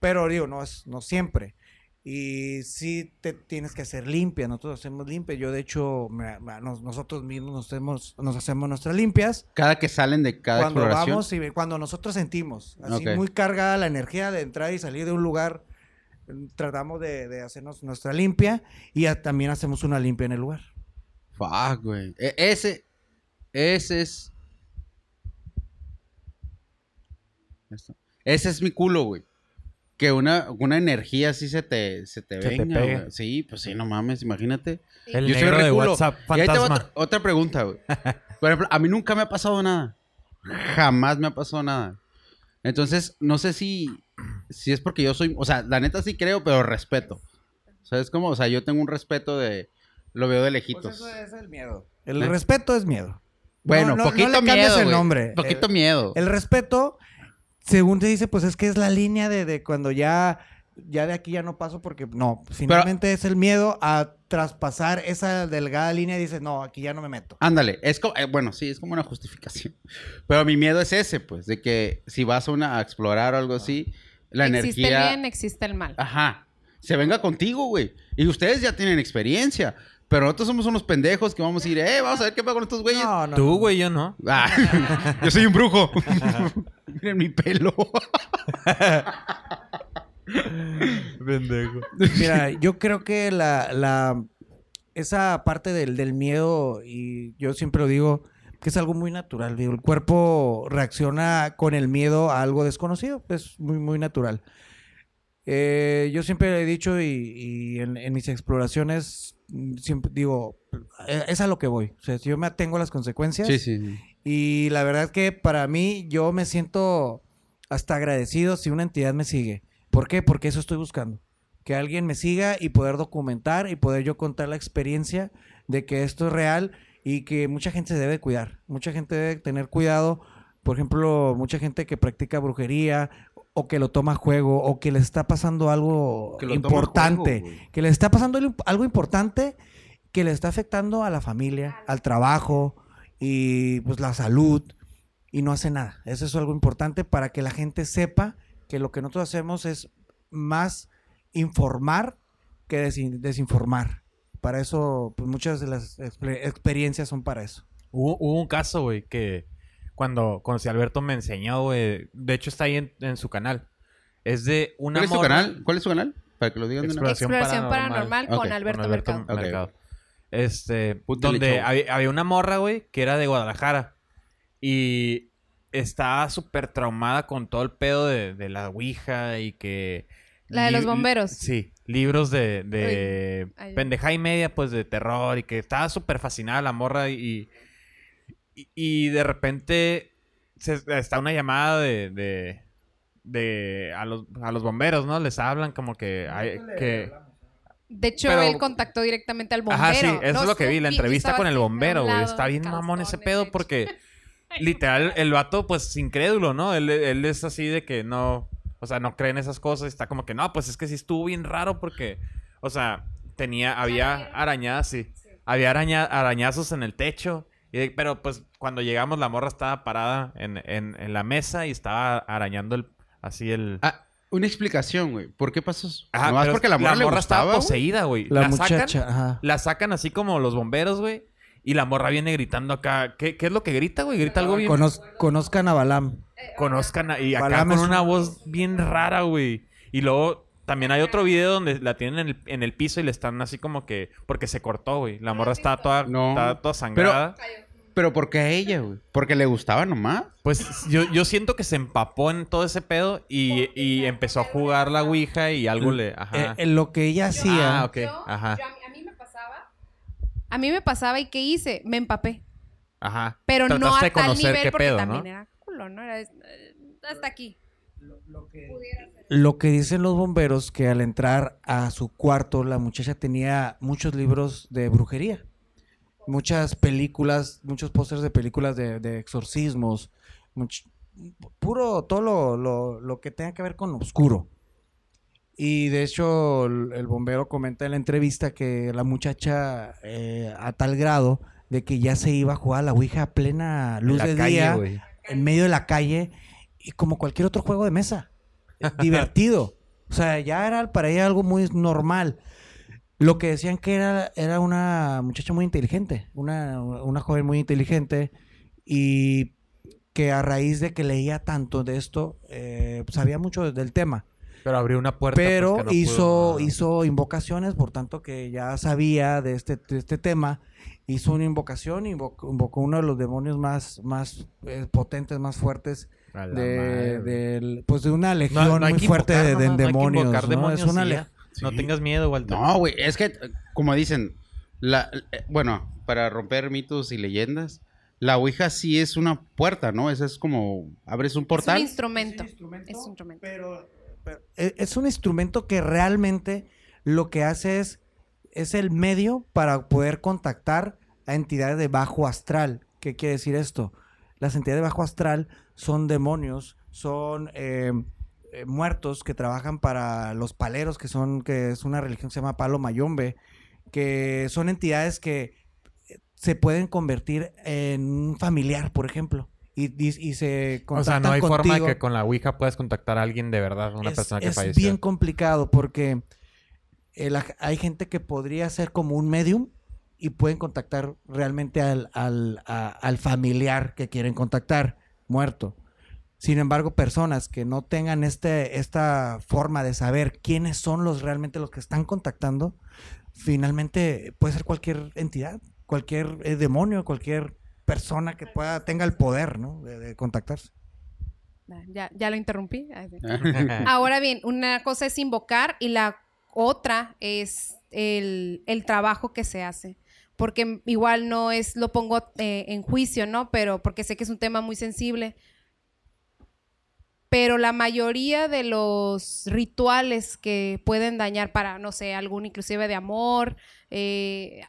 Pero, digo, no es no siempre. Y sí te tienes que hacer limpia, nosotros hacemos limpia. Yo, de hecho, me- me- nos- nosotros mismos nos hacemos, nos hacemos nuestras limpias Cada que salen de cada cuando exploración. vamos y cuando nosotros sentimos así Ok. muy cargada la energía de entrar y salir de un lugar tratamos de, de hacernos nuestra limpia y a- también hacemos una limpia en el lugar Fuck, güey. E- ese, ese es. Esto. Ese es mi culo, güey. Que una, una energía así se te, se te Se venga, güey. Sí, pues sí, no mames, imagínate. El Yo soy negro de reculo. WhatsApp Y ahí te va fantasma. otra, otra pregunta, güey. Por ejemplo, a mí nunca me ha pasado nada. Jamás me ha pasado nada. Entonces, no sé si, si es porque yo soy, o sea, la neta sí creo, pero respeto. ¿Sabes cómo? O sea, yo tengo un respeto de, lo veo de lejitos. Pues es el miedo el ¿Eh? respeto es miedo Bueno, No, no- no poquito le cambies miedo, el nombre. Poquito El- miedo. el respeto según te dice pues es que es la línea de, de cuando ya ya de aquí ya no paso porque no finalmente es el miedo a traspasar esa delgada línea y dices no aquí ya no me meto Ándale, es como, eh, bueno, sí, es como una justificación. Pero mi miedo es ese, pues, de que si vas a una a explorar o algo así, la existe energía. el bien, existe el mal. Ajá. Se venga contigo, güey. Y ustedes ya tienen experiencia. Pero nosotros somos unos pendejos que vamos a ir, eh, vamos a ver qué pasa con estos güeyes. no, no, Tú, no. güey, yo no. Ah, yo soy un brujo. Miren mi pelo. Pendejo. Mira, yo creo que la, la esa parte del, del miedo, y yo siempre lo digo, que es algo muy natural. Digo, el cuerpo reacciona con el miedo a algo desconocido, es muy, muy natural. Eh, yo siempre he dicho y, y en, en mis exploraciones siempre digo, eh, es a lo que voy. O sea, si yo me atengo a las consecuencias. Sí, sí. sí. Y la verdad que para mí yo me siento hasta agradecido si una entidad me sigue. ¿Por qué? Porque eso estoy buscando. Que alguien me siga y poder documentar y poder yo contar la experiencia de que esto es real y que mucha gente se debe cuidar. Mucha gente debe tener cuidado. Por ejemplo, mucha gente que practica brujería o que lo toma a juego o que le está pasando algo Que importante. juego, que le está pasando algo- algo importante que le está afectando a la familia, al trabajo y pues la salud y no hace nada. Eso es algo importante para que la gente sepa que lo que nosotros hacemos es más informar que desin- desinformar. Para eso, pues muchas de las exper- experiencias son para eso. Hubo, hubo un caso, güey, que cuando conocí a Alberto me enseñó, güey. De hecho, está ahí en, en su canal. Es de una ¿Cuál es morra- canal? ¿Cuál es tu canal? Para que lo digan de una. Exploración Exploración paranormal. paranormal, con Alberto, con Alberto Mercado. Este, donde había, había una morra, güey, que era de Guadalajara. Y estaba súper traumada con todo el pedo de, de la Ouija y que... La de los bomberos. Sí, libros de, de Uy, pendeja y media, pues, de terror. Y que estaba súper fascinada la morra y... Y, y de repente se- está una llamada de... de de a los, a los bomberos, ¿no? Les hablan como que hay, que De hecho, Pero- él contactó directamente al bombero. Ajá, sí, eso No, es lo que vi, la entrevista con el bombero, güey. Está bien mamón ese pedo hecho. porque literal el vato pues incrédulo, ¿no? Él, él es así de que no, o sea, no cree en esas cosas, está como que no, pues es que sí estuvo bien raro porque, o sea, tenía, había arañadas, sí, había araña- arañazos en el techo, y- pero pues cuando llegamos la morra estaba parada en, en, en la mesa y estaba arañando el, así el... Ah, una explicación, güey. ¿Por qué pasó eso? Ajá, Nomás pero porque la morra, le estaba gustaba, güey. poseída, güey. La, La sacan- muchacha, ajá. La sacan así como los bomberos, güey. Y la morra viene gritando acá. ¿Qué, qué es lo que grita, güey? Grita algo bien. Conoz- conozcan a Balam. Conozcan. a- Y acá Balam con es una un- voz bien rara, güey. Y luego también hay otro video donde la tienen en el, en el piso y le están así como que. Porque se cortó, güey. La morra está toda, No. está toda sangrada. Pero ¿por qué a ella, güey? Porque le gustaba nomás. Pues yo, yo siento que se empapó en todo ese pedo y, y empezó a jugar la ouija y algo le. Ajá. Eh, eh, lo que ella hacía. Ah, ok. Yo- Ajá. yo a, mí, a mí me pasaba. A mí me pasaba y ¿qué hice? Me empapé. Ajá. Pero no a tal conocer nivel qué porque pedo, también ¿no? era culo, ¿no? Era, eh, hasta aquí. Lo que dicen los bomberos que al entrar a su cuarto la muchacha tenía muchos libros de brujería, muchas películas, muchos pósters de películas de, de exorcismos, much- puro todo lo, lo- lo que tenga que ver con lo oscuro. Y de hecho el, el bombero comenta en la entrevista que la muchacha eh, a tal grado de que ya se iba a jugar a la ouija a plena luz de calle, día en medio de la calle y como cualquier otro juego de mesa. Divertido. O sea, ya era para ella algo muy normal. Lo que decían que era, era una muchacha muy inteligente, una, una joven muy inteligente y que a raíz de que leía tanto de esto, eh, sabía mucho del tema. Pero abrió una puerta. pues, Pero que no hizo, pudo- hizo invocaciones, por tanto que ya sabía de este, de este tema. Hizo una invocación, invocó, invocó uno de los demonios más, más eh, potentes, más fuertes de, del- pues de una legión No, no muy fuerte invocar de, de demonios. demonios Es una le- ya. No Sí. tengas miedo, Walter. No, güey, es que, como dicen, la, eh, bueno, para romper mitos y leyendas, la Ouija sí es una puerta, ¿no? Esa es como, abres un Es portal. un instrumento. Es un instrumento. Pero, e- es un instrumento que realmente lo que hace es, es el medio para poder contactar a entidades de bajo astral. ¿Qué quiere decir esto? Las entidades de bajo astral son demonios, son eh, eh, muertos que trabajan para los paleros, que son, que es una religión que se llama Palo Mayombe, que son entidades que eh, se pueden convertir en un familiar, por ejemplo. Y, y- y se O sea, contactan no hay forma de contigo que con la Ouija puedas contactar a alguien de verdad, una es, persona que es falleció. bien complicado porque eh, la- hay gente que podría ser como un medium y pueden contactar realmente al, al- a- al familiar que quieren contactar, muerto. Sin embargo, personas que no tengan este, esta forma de saber quiénes son los realmente los que están contactando, finalmente puede ser cualquier entidad, cualquier eh, demonio, cualquier persona que pueda tenga el poder ¿no? de, de contactarse. Ya, ya lo interrumpí. Ay, sí. Ahora bien, una cosa es invocar y la otra es el, el trabajo que se hace. Porque igual no es, lo pongo eh, en juicio, ¿no? Pero porque sé que es un tema muy sensible. Pero la mayoría de los rituales que pueden dañar para, no sé, algún inclusive de amor, eh,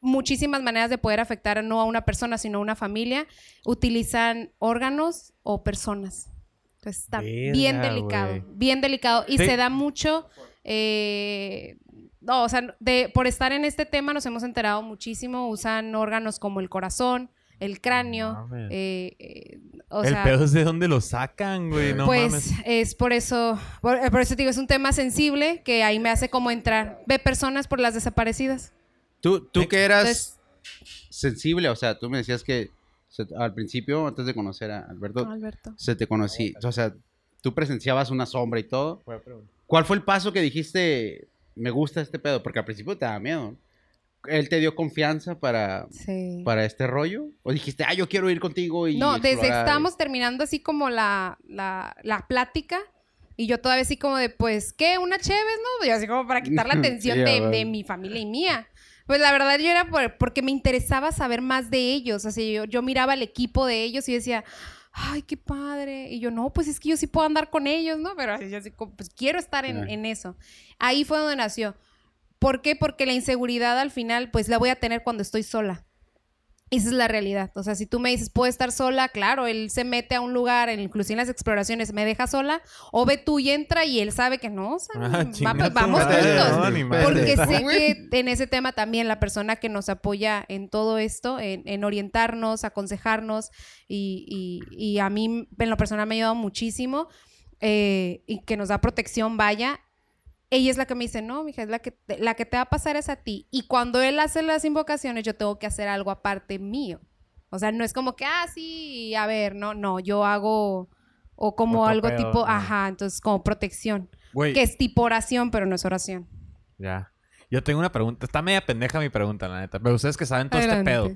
muchísimas maneras de poder afectar no a una persona, sino a una familia, utilizan órganos o personas. Entonces está bien delicado, bien delicado. Y Sí. se da mucho, eh, no, o sea, de, por estar en este tema nos hemos enterado muchísimo. Usan órganos como el corazón, el cráneo. Eh, eh, o el sea, pedo es de dónde lo sacan, güey. No pues mames. es por eso, por, por eso te digo, es un tema sensible que ahí me hace como entrar. Ve personas por las desaparecidas. Tú, tú que eras Entonces- sensible, o sea, tú me decías que se- al principio, antes de conocer a Alberto, Alberto. se te conocí, o sea, tú presenciabas una sombra y todo. ¿Cuál fue el paso que dijiste, me gusta este pedo? Porque al principio te daba miedo. ¿Él te dio confianza para, Sí. para este rollo? ¿O dijiste, ah, yo quiero ir contigo y No, desde explorar"? estábamos terminando así como la, la, la plática. Y yo todavía así como de, pues, ¿qué? ¿Una Chévez, no? Y así como para quitar la atención Sí, de, de mi familia y mía. Pues la verdad yo era por- porque me interesaba saber más de ellos. Así yo, yo miraba el equipo de ellos y decía, ay, qué padre. Y yo, no, pues es que yo sí puedo andar con ellos, ¿no? Pero así, yo así como, pues quiero estar en, en eso. Ahí fue donde nació. ¿Por qué? Porque la inseguridad al final, pues la voy a tener cuando estoy sola. Esa es la realidad. O sea, si tú me dices, puedo estar sola, claro, él se mete a un lugar, inclusive en las exploraciones, me deja sola, o ve tú y entra y él sabe que no, o sea, Ah, va- tu vamos madre, juntos. no. Porque sé que en ese tema también la persona que nos apoya en todo esto, en, en orientarnos, aconsejarnos, y, y- y a mí en lo personal me ha ayudado muchísimo, eh, y que nos da protección, vaya, ella es la que me dice, no, mija, es la que, te, la que te va a pasar es a ti. Y cuando él hace las invocaciones, yo tengo que hacer algo aparte mío. O sea, no es como que, ah, sí, a ver, no, no, yo hago, o como algo pedo, tipo, ajá. ajá, entonces como protección. Que es tipo oración, pero no es oración. ya. Yo tengo una pregunta. Está media pendeja mi pregunta, la neta. Pero ustedes que saben todo este pedo.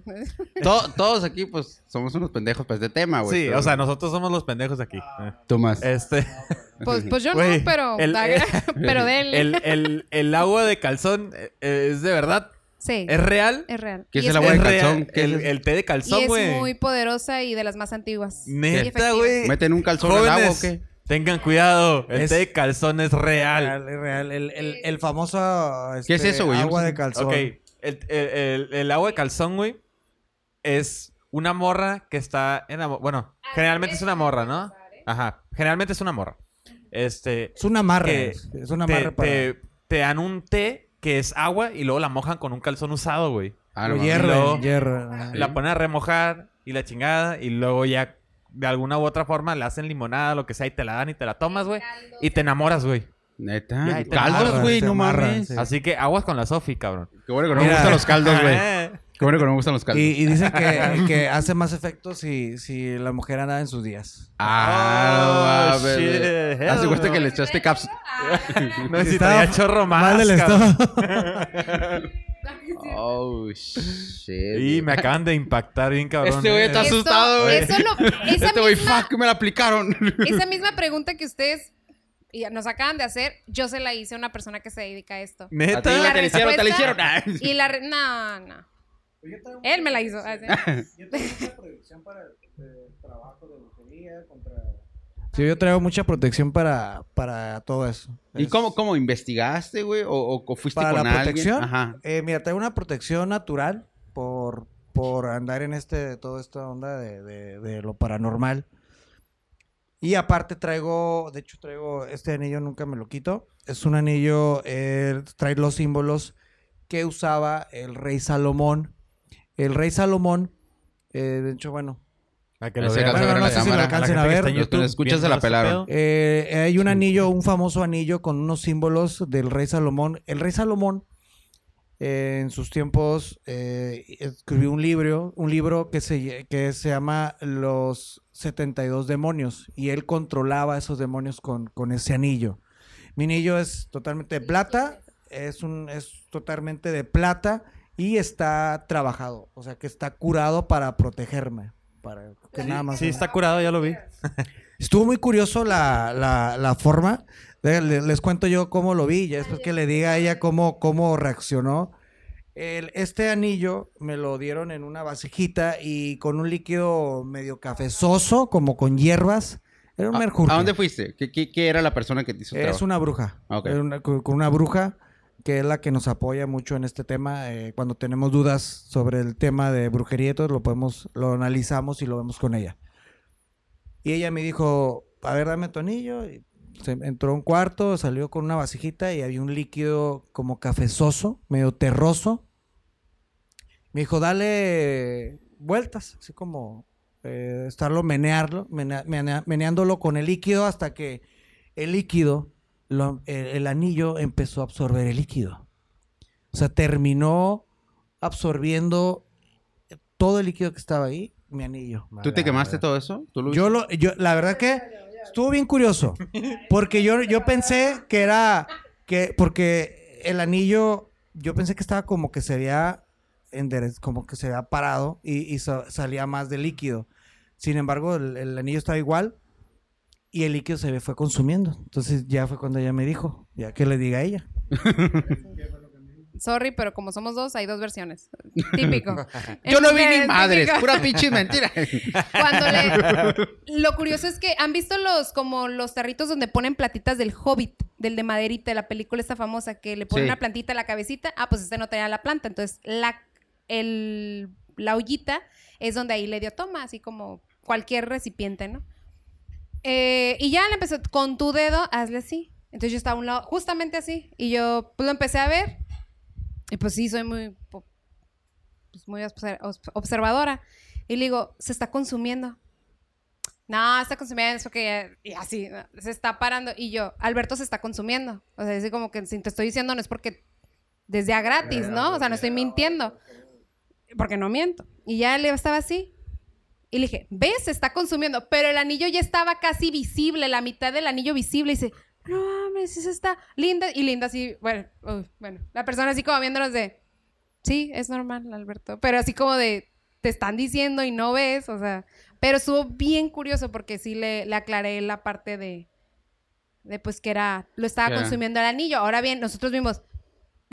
To- todos aquí, pues, somos unos pendejos para este tema, güey. Sí, pero- o sea, nosotros somos los pendejos aquí. Tomás. Este. Pues, pues yo no, pero, el- pero de él. El, el, el agua de calzón eh, es de verdad. sí, ¿Es real? es real. ¿Qué es el agua Es de real. calzón? ¿Qué es El, el té de Y calzón, es güey. muy poderosa y de las más antiguas. Neta, güey. ¿Meten un calzón al agua o qué? Tengan cuidado. El Es- té de calzón es real. Real, es real. El, el, el famoso ¿Qué es este, eso, güey? Agua de calzón. Ok, el, el- el- el agua de calzón, güey, es una morra que está enamorada. Bueno, generalmente es una morra, ¿no? Ajá, generalmente es una morra. Este, Es un amarre. Es- es un te, amarre para... te- te dan un té que es agua y luego la mojan con un calzón usado, güey. Ah, ajá. La ponen a remojar y la chingada y luego ya de alguna u otra forma le hacen limonada, lo que sea, y te la dan y te la tomas, güey. Y te enamoras, güey. Neta. Ya, caldos, güey, no mames. sí. Así que aguas con la Sofi, cabrón. Qué bueno que no me gustan los caldos, güey. Qué bueno que no me gustan los caldos. Y, y dicen que, que hace más efecto si, si la mujer anda en sus días. Ah, Oh, shit. güey. Hace cuenta que le echaste caps. No, si Estaba traía chorro más. Mal del cabrón. Oh, shit. Y me acaban de impactar bien, cabrón. Este güey eh. está Esto- asustado, güey. Eso lo, esa, Este güey, misma, fuck, me la aplicaron. esa misma pregunta que ustedes y nos acaban de hacer, yo se la hice a una persona que se dedica a esto. A ti, Neta. Y la te la hicieron, te la hicieron. Y la... re- No, no. Él me la hizo. Yo tengo mucha protección para trabajo de brujería contra... Sí, yo traigo mucha protección para, para todo eso. ¿Y Es- cómo, cómo investigaste, güey? ¿O, o- o fuiste para con la alguien? protección? Ajá. Eh, mira, traigo una protección natural por, por andar en este, toda esta onda de, de- de lo paranormal. Y aparte traigo, de hecho traigo, este anillo nunca me lo quito. Es un anillo, eh, trae los símbolos que usaba el rey Salomón. El rey Salomón, eh, de hecho, bueno, A que lo vean. alcanza a ver Bueno, no en sé la si lo alcancen a ver. YouTube escuchas se la pelaron. pedo. Eh, hay un anillo, un famoso anillo con unos símbolos del rey Salomón. El rey Salomón, eh, en sus tiempos, eh, escribió un libro, un libro que se, que se llama Los 72 demonios. Y él controlaba esos demonios con, con ese anillo. Mi anillo es totalmente de plata, es, un, es totalmente de plata y está trabajado. O sea, que está curado para protegerme. Para que nada más... Sí, está curado, ya lo vi. Estuvo muy curioso la, la, la forma. De- le- Les, cuento yo cómo lo vi, ya después que le diga a ella cómo, cómo reaccionó. El- este anillo me lo dieron en una vasijita y con un líquido medio cafezoso, como con hierbas. Era un ¿A, mercurio. ¿A dónde fuiste? ¿Qué, qué, qué era la persona que te hizo Es trabajo? una bruja. Ah, ok. Es una- con con una bruja que es la que nos apoya mucho en este tema. eh, cuando tenemos dudas sobre el tema de brujería, y todo, lo podemos, lo analizamos y lo vemos con ella. Y ella me dijo, a ver, dame tu anillo. Y se entró a un cuarto, salió con una vasijita y había un líquido como cafezoso, medio terroso. Me dijo, dale vueltas, así como eh, estarlo menearlo, menea- menea- meneándolo con el líquido hasta que el líquido, lo- el, el anillo empezó a absorber el líquido. O sea, terminó absorbiendo todo el líquido que estaba ahí, mi anillo. ¿Tú te quemaste todo eso? ¿Tú lo Yo lo, yo, la verdad que estuvo bien curioso. Porque yo, yo pensé que era que, porque el anillo, yo pensé que estaba como que se había enderez- como que se había parado y, y sa- salía más de líquido. Sin embargo, el, el anillo estaba igual y el líquido se fue consumiendo. Entonces ya fue cuando ella me dijo, ya que le diga a ella. Sorry, pero como somos dos, hay dos versiones. Típico. Yo no vi ni madres, típico. pura pinche mentira. Cuando le... Lo curioso es que han visto los como los tarritos donde ponen platitas del Hobbit, del de maderita, de la película esta famosa, que le ponen Sí. una plantita a la cabecita. Ah, pues este no tenía la planta. Entonces, la, el, la ollita es donde ahí le dio toma, así como cualquier recipiente, ¿no? Eh, y ya le empezó, con tu dedo, hazle así. Entonces yo estaba a un lado, justamente así. Y yo pues, lo empecé a ver. Y pues sí, soy muy, pues, muy obser- obs- observadora. Y le digo, se está consumiendo. No, está consumiendo, eso que y así, se está parando. Y yo, Alberto se está consumiendo. O sea, es como que si te estoy diciendo no es porque desde a gratis, ¿no? O sea, no estoy mintiendo. Porque no miento. Y ya le estaba así. Y le dije, ¿ves? Se está consumiendo. Pero el anillo ya estaba casi visible, la mitad del anillo visible. Y dice, no mames, eso está linda. Y linda así, bueno, bueno. La persona así como viéndonos de, sí, es normal, Alberto. Pero así como de, te están diciendo y no ves, o sea. Pero estuvo bien curioso porque sí le, le aclaré la parte de, de pues que era, lo estaba consumiendo el anillo. Ahora bien, nosotros vimos,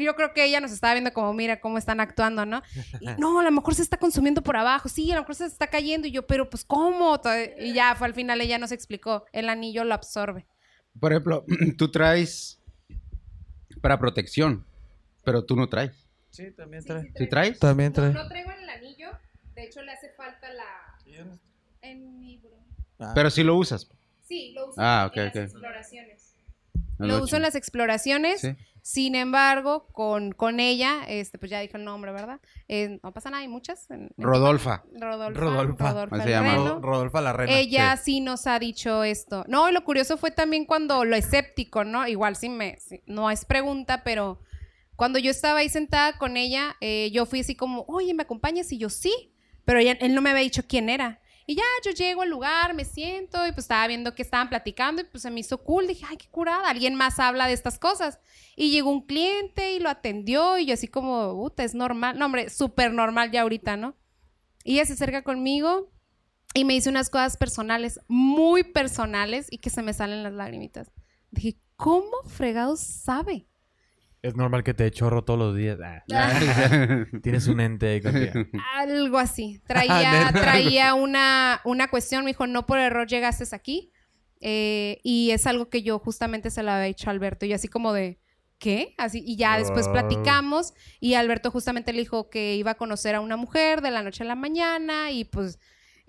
yo creo que ella nos estaba viendo como, mira cómo están actuando, ¿no? Y, no, a lo mejor se está consumiendo por abajo, sí, a lo mejor se está cayendo. Y yo, pero pues, ¿cómo? Y ya fue al final, ella nos explicó, el anillo lo absorbe. Por ejemplo, tú traes para protección, pero tú no traes. Sí, también trae. ¿Sí traes? También trae. No, no traigo el anillo, de hecho le hace falta la... En mi... Ah. Pero sí lo usas. Sí, lo uso Ah, ok, en las exploraciones. No Lo lo uso en las exploraciones. Sí. Sin embargo, con, con ella, este, pues ya dijo el nombre, ¿verdad? Eh, no pasa nada, hay muchas. en- en Rodolfa. Rodolfa. Rodolfa. Rodolfa se llama. Rodolfa la reina. Ella sí. nos ha dicho esto. No, y lo curioso fue también cuando lo escéptico, ¿no? Igual sí me, sí, no es pregunta, pero cuando yo estaba ahí sentada con ella, eh, yo fui así como, oye, ¿me acompañas? Y yo sí, pero ella- él no me había dicho quién era. Y ya yo llego al lugar, me siento y pues estaba viendo que estaban platicando y pues se me hizo cool. Dije, ay, qué curada, alguien más habla de estas cosas. Y llegó un cliente y lo atendió y yo así como, puta, es normal. No, hombre, súper normal ya ahorita, ¿no? Y ella se acerca conmigo y me dice unas cosas personales, muy personales, y que se me salen las lagrimitas. Dije, ¿cómo fregado sabe? Es normal que te dé chorro todos los días. Ah, Tienes un ente. Algo así. Ah, Traía, ¿neta? traía una, una cuestión, me dijo, no por error llegaste aquí. Eh, y es algo que yo justamente se lo había dicho a Alberto. Y así como de, ¿qué? Así, y ya después Ah. platicamos. Y Alberto justamente le dijo que iba a conocer a una mujer de la noche a la mañana. Y pues,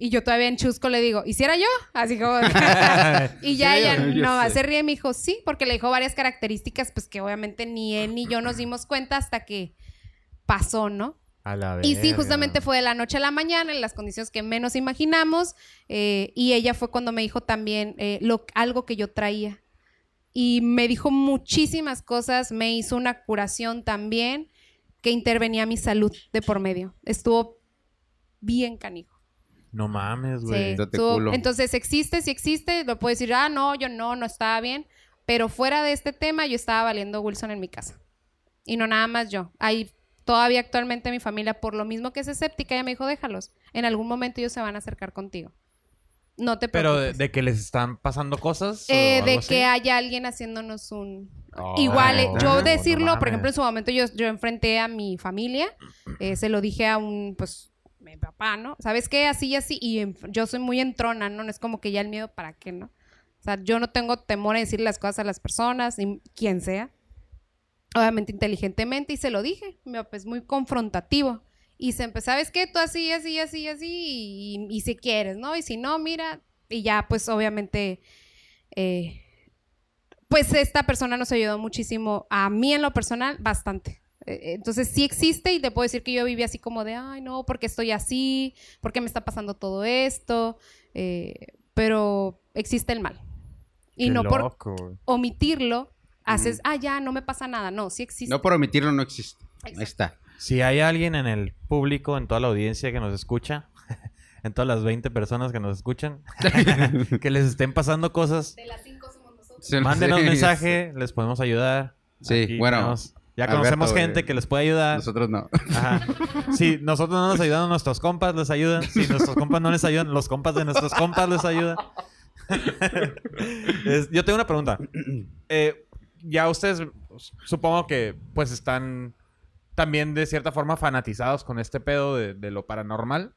y yo todavía en chusco le digo, ¿y si era yo? Así como... Y ya ella no se ríe y me dijo, sí, porque le dijo varias características, pues que obviamente ni él ni yo nos dimos cuenta hasta que pasó, ¿no? A la Y sí, justamente fue de la noche a la mañana, en las condiciones que menos imaginamos. eh, y ella fue cuando me dijo también eh, lo, algo que yo traía. Y me dijo muchísimas cosas, me hizo una curación también, que intervenía mi salud de por medio. Estuvo bien canijo. No mames, Sí, güey. Culo. entonces existe, sí existe, lo puedo decir, ah, no, yo no, no estaba bien, pero fuera de este tema yo estaba valiendo Wilson en mi casa. Y no nada más yo. Hay todavía actualmente mi familia, por lo mismo que es escéptica, ella me dijo, déjalos, en algún momento ellos se van a acercar contigo. No te Pero de, preocupes. de que les están pasando cosas. o Eh, algo de así. que haya alguien haciéndonos un... Oh, Igual, eh, no, yo no decirlo, por mames. ejemplo, en su momento yo, yo enfrenté a mi familia, eh, se lo dije a un, pues, mi papá, ¿no? ¿Sabes qué? Así y así, y yo soy muy entrona, ¿no? No es como que ya el miedo, ¿para qué, no? O sea, yo no tengo temor a decir las cosas a las personas, ni quien sea. Obviamente inteligentemente, y se lo dije. Mi papá es muy confrontativo. Y se empezó, ¿sabes qué? Tú así, así, así, así, y, y si quieres, ¿no? Y si no, mira, y ya, pues, obviamente... eh, pues esta persona nos ayudó muchísimo, a mí en lo personal, bastante. Eh, Entonces sí existe y te puedo decir que yo viví así como de, ay no, porque estoy así, porque me está pasando todo esto, Eh, pero existe el mal. Y Qué no por loco, omitirlo, haces, ah, ya, no me pasa nada. No, sí existe. No por omitirlo, no existe. Ahí está. Si hay alguien en el público, en toda la audiencia que nos escucha, en todas las 20 personas que nos escuchan, que les estén pasando cosas, De las cinco somos nosotros. Mándenos sí, un mensaje, les podemos ayudar. Sí, bueno, tenemos- ya Alberto, conocemos gente que les puede ayudar. Nosotros no. Ajá. Si nosotros no nos ayudamos, nuestros compas les ayudan. Si nuestros compas no les ayudan, los compas de nuestros compas les ayudan. Es- yo tengo una pregunta. Eh, ya ustedes supongo que pues están también de cierta forma fanatizados con este pedo de, de lo paranormal.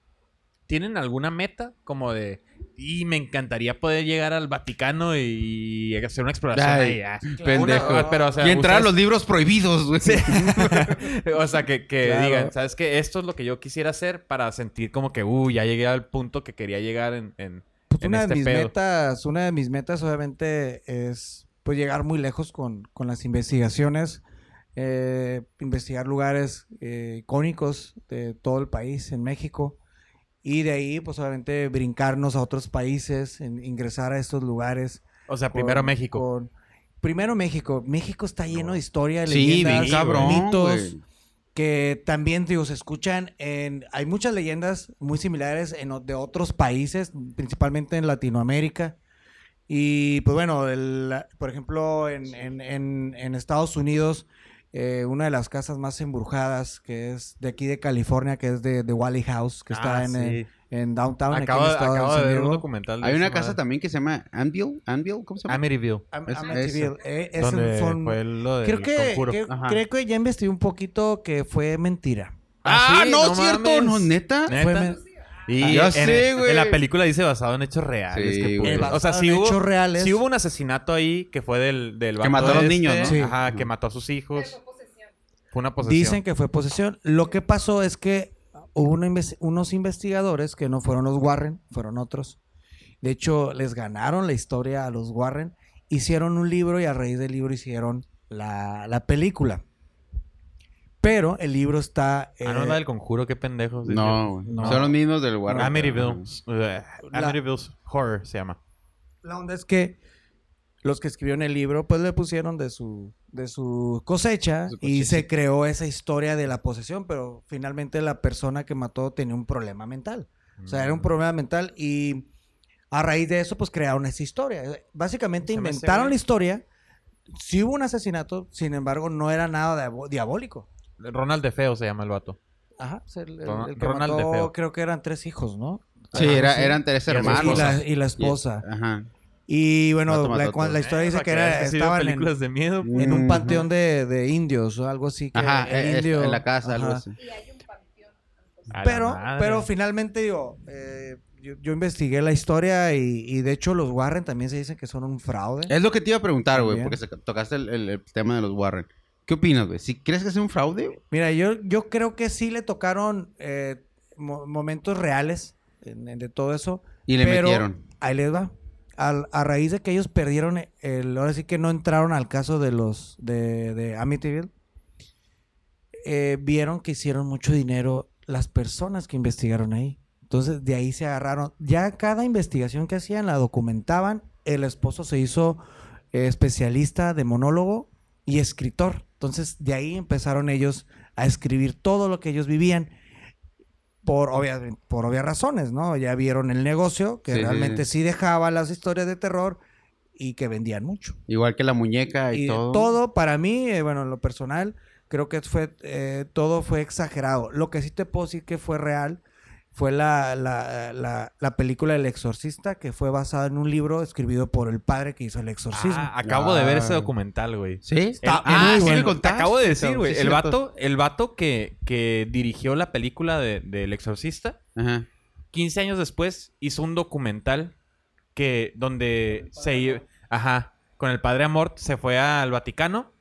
¿Tienen alguna meta como de y me encantaría poder llegar al Vaticano y hacer una exploración Ay, ahí? ah"? pendejo. Una- pero, o sea, y entrar a los libros prohibidos, güey. o sea, que, que Claro. digan, ¿sabes qué? Esto es lo que yo quisiera hacer para sentir como que, uh, ya llegué al punto que quería llegar en, en, Pues en una este de mis pedo. metas, una de mis metas obviamente es pues llegar muy lejos con, con las investigaciones, eh, investigar lugares eh, icónicos de todo el país, en México, y de ahí pues obviamente brincarnos a otros países, en- ingresar a estos lugares. O sea, con- primero México. con- Primero México. México está lleno de historia, de Sí, leyendas, cabrón, mitos, que también, digo, se escuchan en... Hay muchas leyendas muy similares en, de otros países, principalmente en Latinoamérica. Y, pues bueno, el- por ejemplo, en, en- en- en Estados Unidos, eh, una de las casas más embrujadas, que es de aquí de California, que es de, de Wally House, que está Ah, en, sí. eh, en Downtown, aquí en Acabo, el estado acabo de ver un documental. de Hay una casa madre. también que se llama Anvil. Anvil, ¿cómo se llama? Amityville. Am- Es- Amityville. Eh, es Donde son- fue lo del creo que, que- creo que ya investigué un poquito que fue mentira. Ah, sí, no, no cierto, mames. no, neta. ¿Neta? Fue Y Ah, ya en, sé, güey. en la película dice basado en hechos reales. Sí, que. Eh, o sea, basado sí en hubo, hechos reales. sí hubo un asesinato ahí que fue del, del Que mató a los este, niños, ¿no? Sí. Ajá, Ajá. que mató a sus hijos. Fue una posesión. Dicen que fue posesión. Lo que pasó es que hubo una inves- unos investigadores que no fueron los Warren, fueron otros. De hecho, les ganaron la historia a los Warren. Hicieron un libro y a raíz del libro hicieron la, la película. Pero el libro está... Ah, no, eh, la del conjuro, qué pendejos. No. No. son los mismos del Warren. Amityville. eh, Amityville's Horror se llama. La onda es que los que escribieron el libro, pues le pusieron de su, de su cosecha Su y se creó esa historia de la posesión, pero finalmente la persona que mató tenía un problema mental. O sea, era Mm. un problema mental y a raíz de eso, pues crearon esa historia. Básicamente Se inventaron la historia. Sí hubo un asesinato, sin embargo, no era nada diabólico. Ronald de Feo se llama el vato. Ajá, el, el- Ronald- el que Ronald mató, DeFeo. creo que eran tres hijos, ¿no? Sí, Ajá, era, sí. eran tres Y hermanos. la, y la esposa. Ajá. Y bueno, la, historia dice Eh, que era, estaban en, películas de miedo. en un Ujú. panteón de, de indios o algo así. Que Ajá, el eh, indio, en la casa, algo así. A la Pero, pero finalmente digo, eh, yo, yo investigué la historia y, y de hecho los Warren también se dicen que son un fraude. Es lo que te iba a preguntar, güey, porque se- tocaste el, el- el tema de los Warren. ¿Qué opinas, güey? ¿Si crees que es un fraude? Mira, yo, yo creo que sí le tocaron eh, mo- momentos reales en- en de todo eso. Y le pero metieron. Ahí les va. A raíz de que ellos perdieron el, ahora sí que no entraron al caso de los de, de Amityville, eh, vieron que hicieron mucho dinero las personas que investigaron ahí. Entonces de ahí se agarraron. Ya cada investigación que hacían la documentaban. El esposo se hizo eh, especialista de monólogo y escritor. Entonces de ahí empezaron ellos a escribir todo lo que ellos vivían. Por, obvia- por obvias razones, ¿no? Ya vieron el negocio, que sí, realmente sí. sí dejaba las historias de terror y que vendían mucho. Igual que la muñeca y, Y todo. todo. para mí, eh, bueno, en lo personal, creo que fue, eh, todo fue exagerado. Lo que sí te puedo decir que fue real fue la, la, la, la película El Exorcista, que fue basada en un libro escribido por el padre que hizo el exorcismo. Ah, acabo de ver ese Ah. documental, güey. ¿Sí? Está ah, muy sí bueno. me Te contaste, acabo de decir, güey. sí, el, vato, el vato que, que dirigió la película de, del Exorcista, Ajá. 15 años después hizo un documental que donde se iba, ajá, con el padre Amort se fue al Vaticano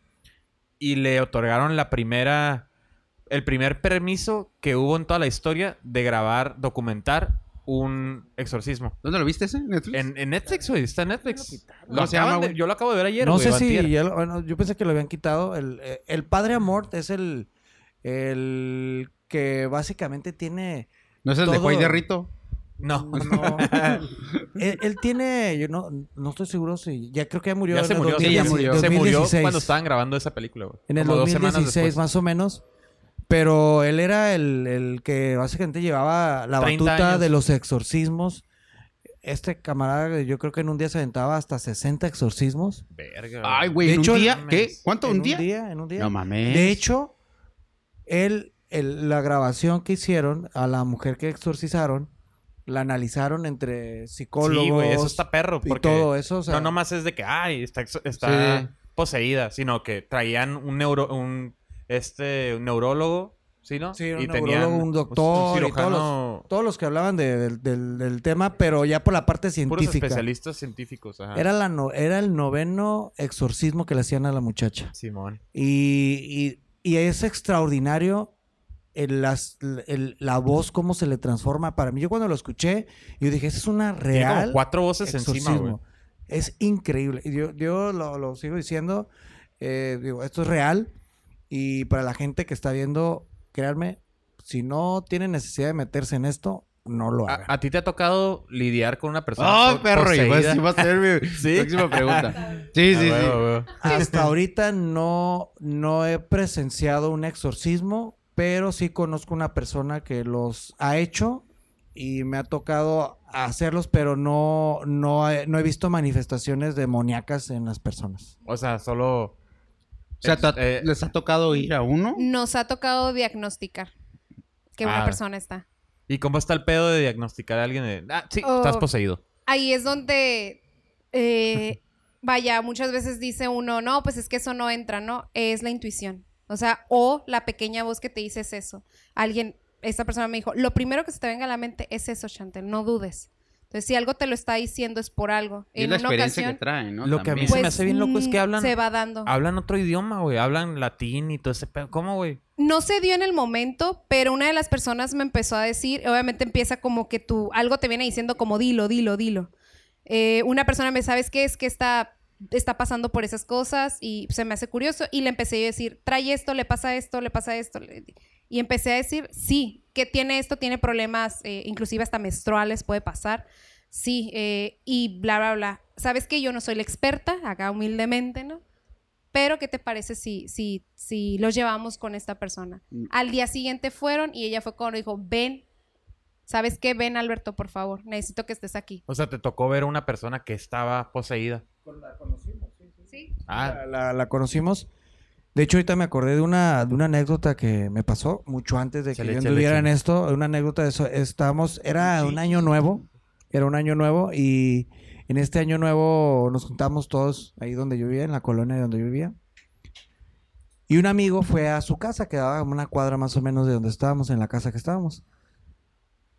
y le otorgaron la primera el primer permiso que hubo en toda la historia de grabar, documentar un exorcismo. ¿Dónde lo viste ese? ¿Netflix? En, en Netflix, güey, está en Netflix. ¿Cómo Lo se llama, acaban de- güey? yo lo acabo de ver ayer, no güey, sé si antier. ya lo- bueno, yo pensé que lo habían quitado. El, el padre Amort es el, el que básicamente tiene... ¿No es el de Juárez de Rito? No. No. él, él tiene, yo no, no estoy seguro si, ya creo que ya murió. Ya se murió, 2000, sí, ya murió. Se murió 2016. cuando estaban grabando esa película, güey. En el Como dos semanas 2016 después. más o menos. Pero él era el, el que básicamente llevaba la 30 batuta años. de los exorcismos. Este camarada, yo creo que en un día se aventaba hasta 60 exorcismos. Verga, Ay, güey, De ¿en hecho, un día? mames. ¿Qué? ¿Cuánto? en ¿Un día? en un día. No mames. De hecho, él, el- la grabación que hicieron a la mujer que exorcizaron, la analizaron entre psicólogos Sí, güey, eso está perro. y Porque todo eso. O sea, no nomás es de que, ay, está, exo- está Sí. poseída, sino que traían un neuro, un, este, un neurólogo, ¿sí, no? Sí, un y neurólogo, un doctor, y todos cirujano, todos los que hablaban de- del- del, del tema, pero ya por la parte puros científica. especialistas científicos, ajá. Era, la no- era el noveno exorcismo que le hacían a la muchacha. Simón. Y, y- y es extraordinario el- las- el- la voz, cómo se le transforma. Para mí, yo cuando lo escuché, yo dije, esa es una Tiene como real cuatro voces encima, güey. exorcismo. Es increíble. Yo, yo lo, lo sigo diciendo, eh, digo, esto es real. Y para la gente que está viendo, créanme, si no tienen necesidad de meterse en esto, no lo hagan. ¿A, a ti te ha tocado lidiar con una persona ¡Oh, perro! Va a ser mi ¿Sí? próxima pregunta. Sí, Ah, sí, sí. Hasta ahorita no, no he presenciado un exorcismo, pero sí conozco una persona que los ha hecho y me ha tocado hacerlos, pero no, no, he, no he visto manifestaciones demoníacas en las personas. O sea, solo... O sea, ¿te ha- Eh, ¿les ha tocado ir a uno? Nos ha tocado diagnosticar que una Ah. persona está. ¿Y cómo está el pedo de diagnosticar a alguien? De, ah, sí, Oh. estás poseído. Ahí es donde, eh, vaya, muchas veces dice uno, no, pues es que eso no entra, ¿no? Es la intuición. O sea, o la pequeña voz que te dice es eso. Alguien, esta persona me dijo, lo primero que se te venga a la mente es eso, Chantel, no dudes. Entonces, si algo te lo está diciendo es por algo. Y en la una experiencia ocasión, que traen, ¿no? Lo que a mí se me hace bien loco es que mm, hablan- Se va dando. Hablan otro idioma, güey. Hablan latín y todo ese pedo. ¿Cómo, güey? No se dio en el momento, pero una de las personas me empezó a decir, obviamente empieza como que tú, algo te viene diciendo como dilo, dilo, dilo. Eh, una persona me, ¿sabes qué? Es que está, está pasando por esas cosas y se me hace curioso y le empecé a decir, trae esto, le pasa esto, le pasa esto. le- Y empecé a decir, sí, que tiene esto, tiene problemas, eh, inclusive hasta menstruales puede pasar. Sí, eh, y bla, bla, bla. ¿Sabes que Yo no soy la experta, acá humildemente, ¿no? Pero, ¿qué te parece si, si, si los llevamos con esta persona? Mm. Al día siguiente fueron y ella fue cuando dijo, ven, ¿sabes qué? Ven, Alberto, por favor, necesito que estés aquí. O sea, te tocó ver a una persona que estaba poseída. ¿Sí? Ah, La, la- la conocimos. De hecho, ahorita me acordé de una, de una anécdota que me pasó mucho antes de que yo anduviera en esto. Una anécdota de eso. Estábamos, era un año nuevo. Era un año nuevo y en este año nuevo nos juntamos todos ahí donde yo vivía, en la colonia donde yo vivía. Y un amigo fue a su casa, quedaba a una cuadra más o menos de donde estábamos, en la casa que estábamos.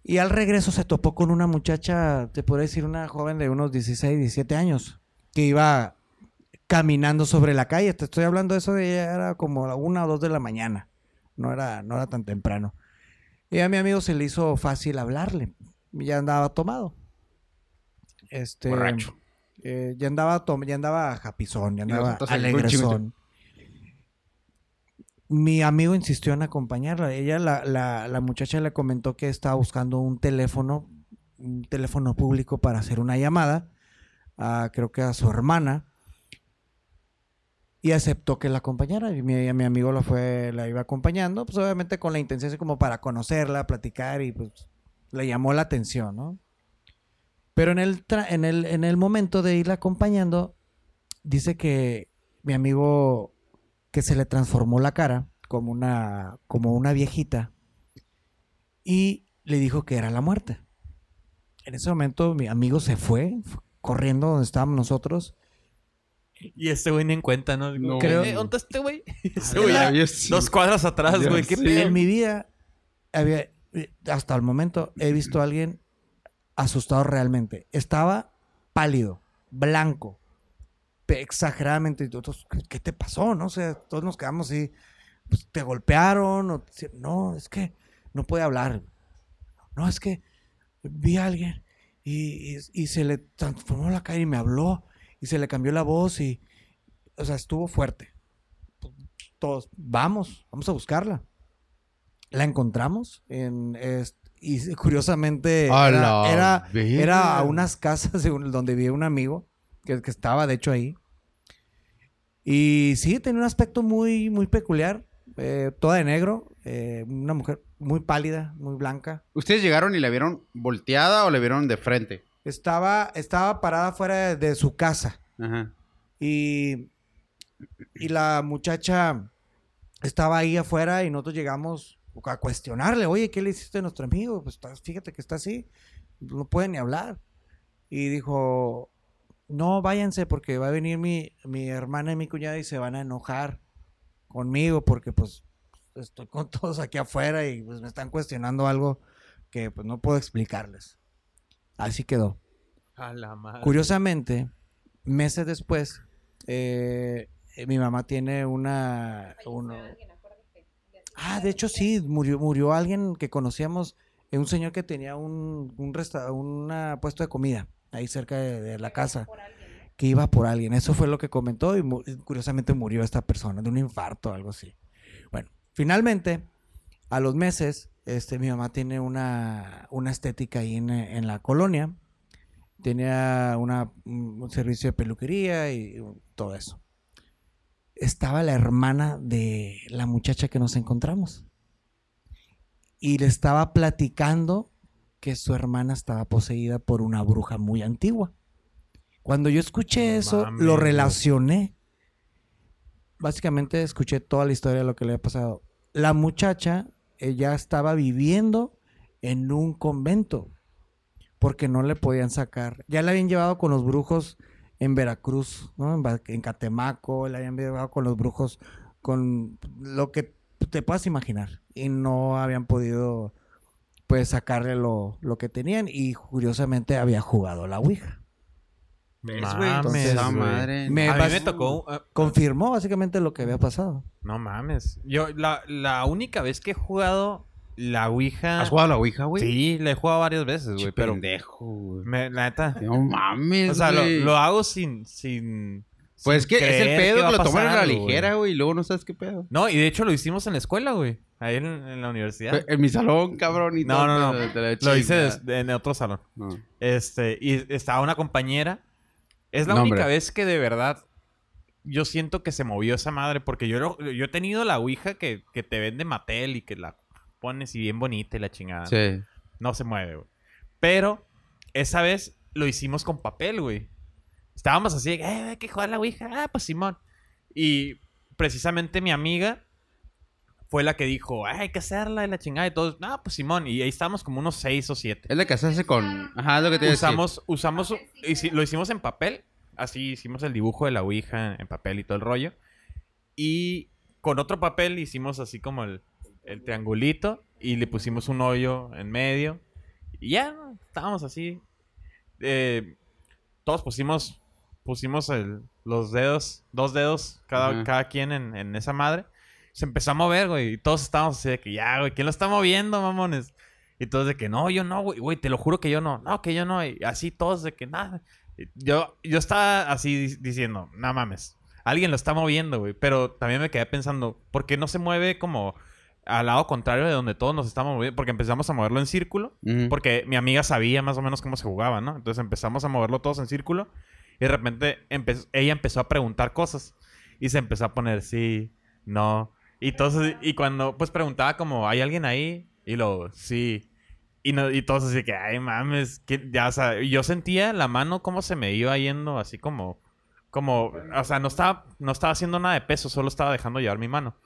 Y al regreso se topó con una muchacha, te podría decir, una joven de unos 16, 17 años, que iba caminando sobre la calle. Te estoy hablando de eso de ella, era como la una o dos de la mañana. No era, no era tan temprano. Y a mi amigo se le hizo fácil hablarle. Ya andaba tomado. Este, Borracho. eh, ya andaba tom- ya andaba japizón, ya andaba alegresón. Mi amigo insistió en acompañarla. Ella, la, la, la muchacha le comentó que estaba buscando un teléfono, un teléfono público para hacer una llamada, a, creo que a su hermana, y aceptó que la acompañara. Y mi, mi amigo la fue, la iba acompañando, pues obviamente con la intención así como para conocerla, platicar, y pues le llamó la atención, ¿no? Pero en el, en el, en el momento de irla acompañando, dice que mi amigo que se le transformó la cara como una, como una viejita y le dijo que era la muerte. En ese momento mi amigo se fue corriendo donde estábamos nosotros. Y este güey ni en cuenta, ¿no? No. Creo... Creo- ¿Dónde está este güey? Sí. Dos cuadras atrás, güey. ¿Qué sí. pedo? En mi vida, había, hasta el momento, he visto a alguien asustado realmente. Estaba pálido, blanco, exageradamente. Y todos, ¿qué- ¿qué te pasó? No sé, todos nos quedamos así. Pues, ¿Te golpearon? O no, es que no puede hablar. No, es que vi a alguien y, y- y se le transformó la cara y me habló y se le cambió la voz y, o sea, estuvo fuerte. Todos, vamos, vamos a buscarla. La encontramos en, es- y curiosamente A era, a unas casas donde vivía un amigo que, que estaba de hecho ahí. Y sí, tenía un aspecto muy, muy peculiar, eh, toda de negro, eh, una mujer muy pálida, muy blanca. ¿Ustedes llegaron y la vieron volteada o la vieron de frente? Estaba, estaba parada fuera de su casa Ajá. y, y la muchacha estaba ahí afuera y nosotros llegamos a cuestionarle, oye, ¿qué le hiciste a nuestro amigo? Pues está- fíjate que está así, no puede ni hablar. Y dijo, no, váyanse porque va a venir mi, mi hermana y mi cuñada y se van a enojar conmigo porque pues estoy con todos aquí afuera y pues me están cuestionando algo que pues no puedo explicarles. Así quedó. A la madre. Curiosamente, meses después, eh, mi mamá tiene una... uno- Ah, de hecho sí, murió, murió alguien que conocíamos, eh, un señor que tenía un, un resta- una puesto de comida ahí cerca de, de la casa, que iba por alguien. Eso fue lo que comentó y mu- y curiosamente murió esta persona de un infarto o algo así. Bueno, finalmente, a los meses, este, mi mamá tiene una, una estética ahí en, en la colonia. Tenía una, un servicio de peluquería y todo eso. Estaba la hermana de la muchacha que nos encontramos. Y le estaba platicando que su hermana estaba poseída por una bruja muy antigua. Cuando yo escuché No eso, lo relacioné. Básicamente escuché toda la historia de lo que le había pasado. La muchacha, ella estaba viviendo en un convento porque no le podían sacar. Ya la habían llevado con los brujos en Veracruz, en Catemaco, la habían llevado con los brujos con lo que te puedas imaginar y no habían podido pues sacarle lo, lo que tenían y curiosamente había jugado la Ouija. ¿Ves, Mames, güey? Entonces, güey. madre. Me- a mí me tocó... uh, Confirmó básicamente lo que había pasado. No mames. Yo, la, la única vez que he jugado la Ouija... ¿Has jugado la Ouija, güey? Sí, la he jugado varias veces, güey. Pero, pendejo, güey. me- la neta... No mames, O sea, lo, lo hago sin... sin Pues que es el pedo que lo toman a la ligera, güey. y luego no sabes qué pedo. No, y de hecho lo hicimos en la escuela, güey. Ahí en, en la universidad. En mi salón, cabrón, y No, todo, no, no. la Lo hice en otro salón. No. Este, y estaba una compañera. Es la No, única hombre. vez que de verdad yo siento que se movió esa madre. Porque yo, lo- yo he tenido la Ouija que, que te vende Mattel y que la pones y bien bonita y la chingada. Sí. No se mueve, güey. Pero esa vez lo hicimos con papel, güey. Estábamos así, eh, hay que jugar la Ouija. Ah, pues Simón. Y precisamente mi amiga fue la que dijo, "Ay, hay que hacerla y la chingada y todos. No, pues Simón. Y ahí estábamos como unos seis o siete. Es la que se hace con... Ajá, es lo que te. Usamos, usamos, hici- lo hicimos en papel. Así hicimos el dibujo de la Ouija en papel y todo el rollo. Y con otro papel hicimos así como el, el triangulito y le pusimos un hoyo en medio. Y ya, estábamos así. Eh, todos pusimos, pusimos el- los dedos, dos dedos cada, Ajá. cada quien en, en esa madre. Se empezó a mover, güey. Y todos estábamos así de que ya, güey, ¿quién lo está moviendo, mamones? Y todos de que no, yo no, güey, güey, te lo juro que yo no, no, que yo no. Y así todos de que nada. Yo, yo estaba así di- diciendo, no mames, alguien lo está moviendo, güey. Pero también me quedé pensando, ¿por qué no se mueve como al lado contrario de donde todos nos estamos moviendo? Porque empezamos a moverlo en círculo. Porque mi amiga sabía más o menos cómo se jugaba, ¿no? Entonces empezamos a moverlo todos en círculo. Y de repente empe- ella empezó a preguntar cosas. Y se empezó a poner sí, no. Y, entonces, y cuando pues preguntaba como, ¿hay alguien ahí? Y luego, sí. Y, no, y todos así que, ay, mames. Que, ya, o sea, yo sentía la mano como se me iba yendo así como... Como, o sea, no estaba, no estaba haciendo nada de peso, solo estaba dejando llevar mi mano.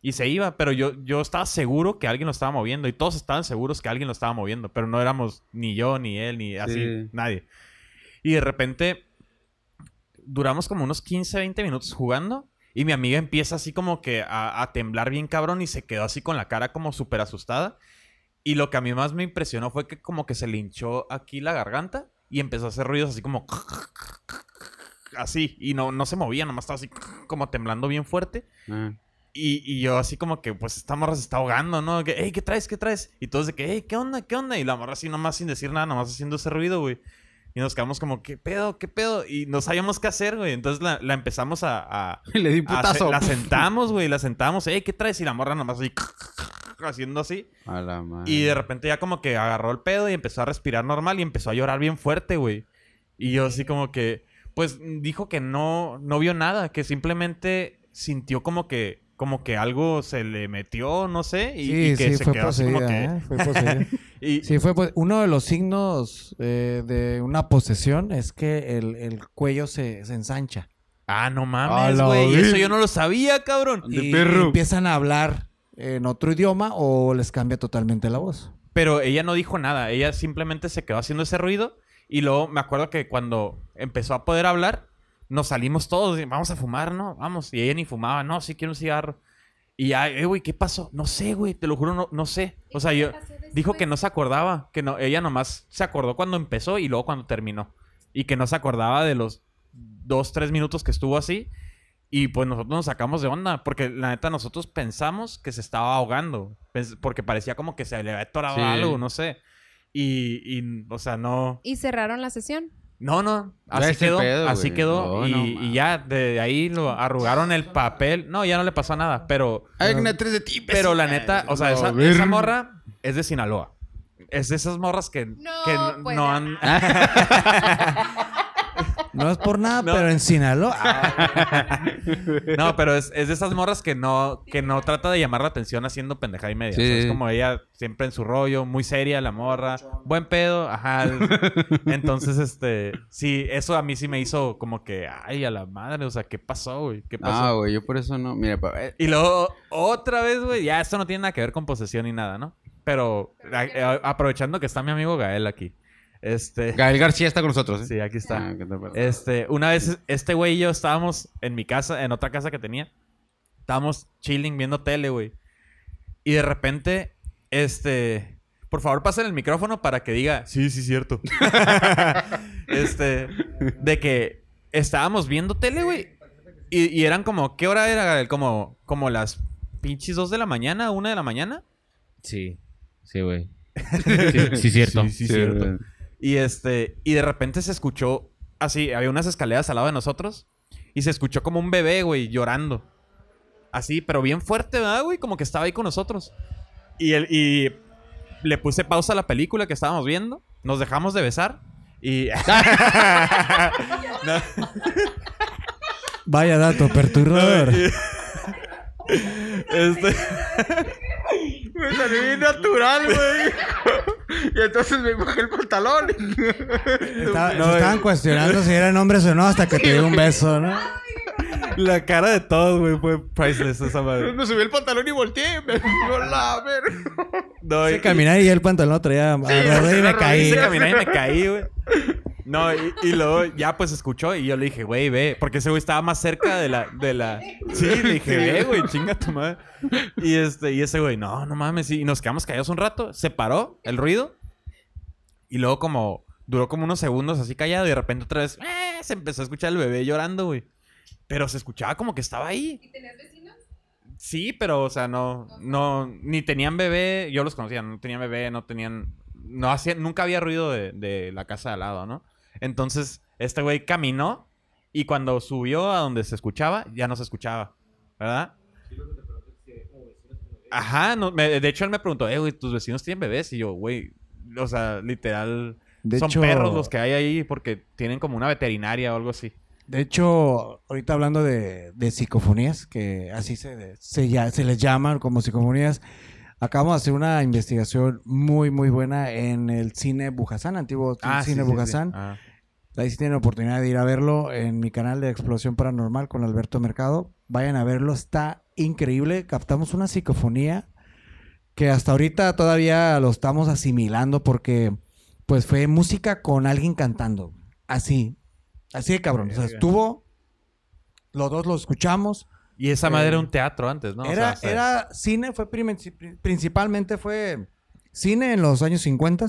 Y se iba, pero yo, yo estaba seguro que alguien lo estaba moviendo. Y todos estaban seguros que alguien lo estaba moviendo. Pero no éramos ni yo, ni él, ni así, Sí. nadie. Y de repente duramos como unos 15, 20 minutos jugando. Y mi amiga empieza así como que a, a temblar bien cabrón y se quedó así con la cara como súper asustada. Y lo que a mí más me impresionó fue que como que se le hinchó aquí la garganta y empezó a hacer ruidos así como... Así. Y no, no se movía, nomás estaba así como temblando bien fuerte. Y, y yo así como que, pues, esta morra se está ahogando, ¿no? Que, hey, ¿qué traes? ¿Qué traes? Y todos de que, hey, ¿qué onda? ¿Qué onda? Y la morra así nomás sin decir nada, nomás haciendo ese ruido, güey. Y nos quedamos como, ¿qué pedo? ¿Qué pedo? Y no sabíamos qué hacer, güey. Entonces la, la empezamos a... a- Le di a putazo. la sentamos, güey. La sentamos. Hey, ¿qué traes? Y la morra nomás así... Haciendo así. A la madre. Y de repente ya como que agarró el pedo y empezó a respirar normal y empezó a llorar bien fuerte, güey. Y yo así como que, pues dijo que no, no vio nada, que simplemente sintió como que, como que algo se le metió, no sé, y, y Sí, que sí, se fue quedó así como que... ¿eh? Fue poseída. y- Sí, fue pues, uno de los signos eh, de una posesión es que el, el cuello se, se ensancha. Ah, no mames, güey. Eso yo no lo sabía, cabrón. De Y perro. empiezan a hablar en otro idioma o les cambia totalmente la voz. Pero ella no dijo nada. Ella simplemente se quedó haciendo ese ruido. Y luego me acuerdo que cuando empezó a poder hablar, nos salimos todos. y, Vamos a fumar, ¿no? Vamos. Y ella ni fumaba. No, sí quiero un cigarro. Y ya, eh, güey, ¿qué pasó? No sé, güey. Te lo juro, no, no sé. O sea, yo... Dijo que no se acordaba. Que no... Ella nomás se acordó cuando empezó y luego cuando terminó. Y que no se acordaba de los dos, tres minutos que estuvo así. Y pues nosotros nos sacamos de onda. Porque la neta, nosotros pensamos que se estaba ahogando. Porque parecía como que se le había atorado Sí. algo, no sé. Y, y, o sea, no. Y cerraron la sesión. No, no. Así quedó. pedo, así quedó. No, y, no y mames. ya de ahí lo arrugaron el papel. No, ya no le pasó nada. Pero. Hay una tres de ti, Pero la neta, o sea, No, esa, morra es de Sinaloa. Es de esas morras que No, que no, pues, han... No es por nada, No. pero en Sinaloa. No, pero es, es de esas morras que no, que no trata de llamar la atención haciendo pendejada y media. Sí. O sea, es como ella siempre en su rollo, muy seria la morra, buen pedo, ajá. Entonces, este, sí, eso a mí sí me hizo como que, ay, a la madre, o sea, ¿qué pasó, güey? ¿Qué pasó? Ah, güey, yo por eso no. Mira, pa- eh, Y luego, otra vez, güey, ya esto no tiene nada que ver con posesión ni nada, ¿no? Pero a- a- aprovechando que está mi amigo Gael aquí. Este. Gael García está con nosotros, ¿eh? Sí, aquí está. Ah. Este, una vez este güey y yo estábamos en mi casa, en otra casa que tenía. Estábamos chilling viendo tele, güey. Y de repente, este, por favor, pasen el micrófono para que diga, sí, sí, cierto. este, de que estábamos viendo tele, güey. Y, y eran como, ¿qué hora era, Gael? Como, como las pinches dos de la mañana, una de la mañana. Sí, sí, güey. Sí, sí, cierto. Sí, sí, Sí, cierto. güey. Y este, y de repente se escuchó así, había unas escaleras al lado de nosotros y se escuchó como un bebé, güey, llorando. Así, pero bien fuerte, ¿verdad, güey? Como que estaba ahí con nosotros. Y el, y le puse pausa a la película que estábamos viendo, nos dejamos de besar y No, Vaya dato perturbador. este, Me salió bien natural, güey. y entonces me bajé el pantalón. Estaba- No, se estaban eh. cuestionando si eran hombres o no hasta que te dio un beso, ¿no? La cara de todos, güey, fue priceless esa madre. me subí el pantalón y volteé. Me dio la verga. No, y- y el pantalón lo traía y me caí. Y me caí, güey. No, y, y luego ya pues escuchó y yo le dije, güey, ve, porque ese güey estaba más cerca de la, de la... Sí, le dije, ve, güey, chinga tu madre. Y este, y ese güey, no, no mames, y nos quedamos callados un rato, se paró el ruido y luego como, duró como unos segundos así callado y de repente otra vez, eh, se empezó a escuchar el bebé llorando, güey. Pero se escuchaba como que estaba ahí. ¿Y tenías vecinos? Sí, pero, o sea, no, no, ni tenían bebé, yo los conocía, no tenían bebé, no tenían, no hacían, nunca había ruido de, de la casa de al lado, ¿no? Entonces, este güey caminó y cuando subió a donde se escuchaba, ya no se escuchaba, ¿verdad? Ajá, no, me- de hecho él me preguntó, eh, güey, ¿tus vecinos tienen bebés? Y yo, güey, o sea, literal, De son hecho, perros los que hay ahí porque tienen como una veterinaria o algo así. De hecho, ahorita hablando de, de psicofonías, que así se, se, ya- se les llaman como psicofonías, acabamos de hacer una investigación muy, muy buena en el cine Bujasán, antiguo Ah, sí, cine sí, sí. Bujasán. Ah. Ahí sí tienen oportunidad de ir a verlo en mi canal de Explosión Paranormal con Alberto Mercado. Vayan a verlo, está increíble. Captamos una psicofonía que hasta ahorita todavía lo estamos asimilando porque pues fue música con alguien cantando. Así, así de cabrón. O sea, estuvo, los dos lo escuchamos. Y esa madre Eh, era un teatro antes, ¿no? O era, sea, se- era cine, fue principalmente fue cine en los años 50.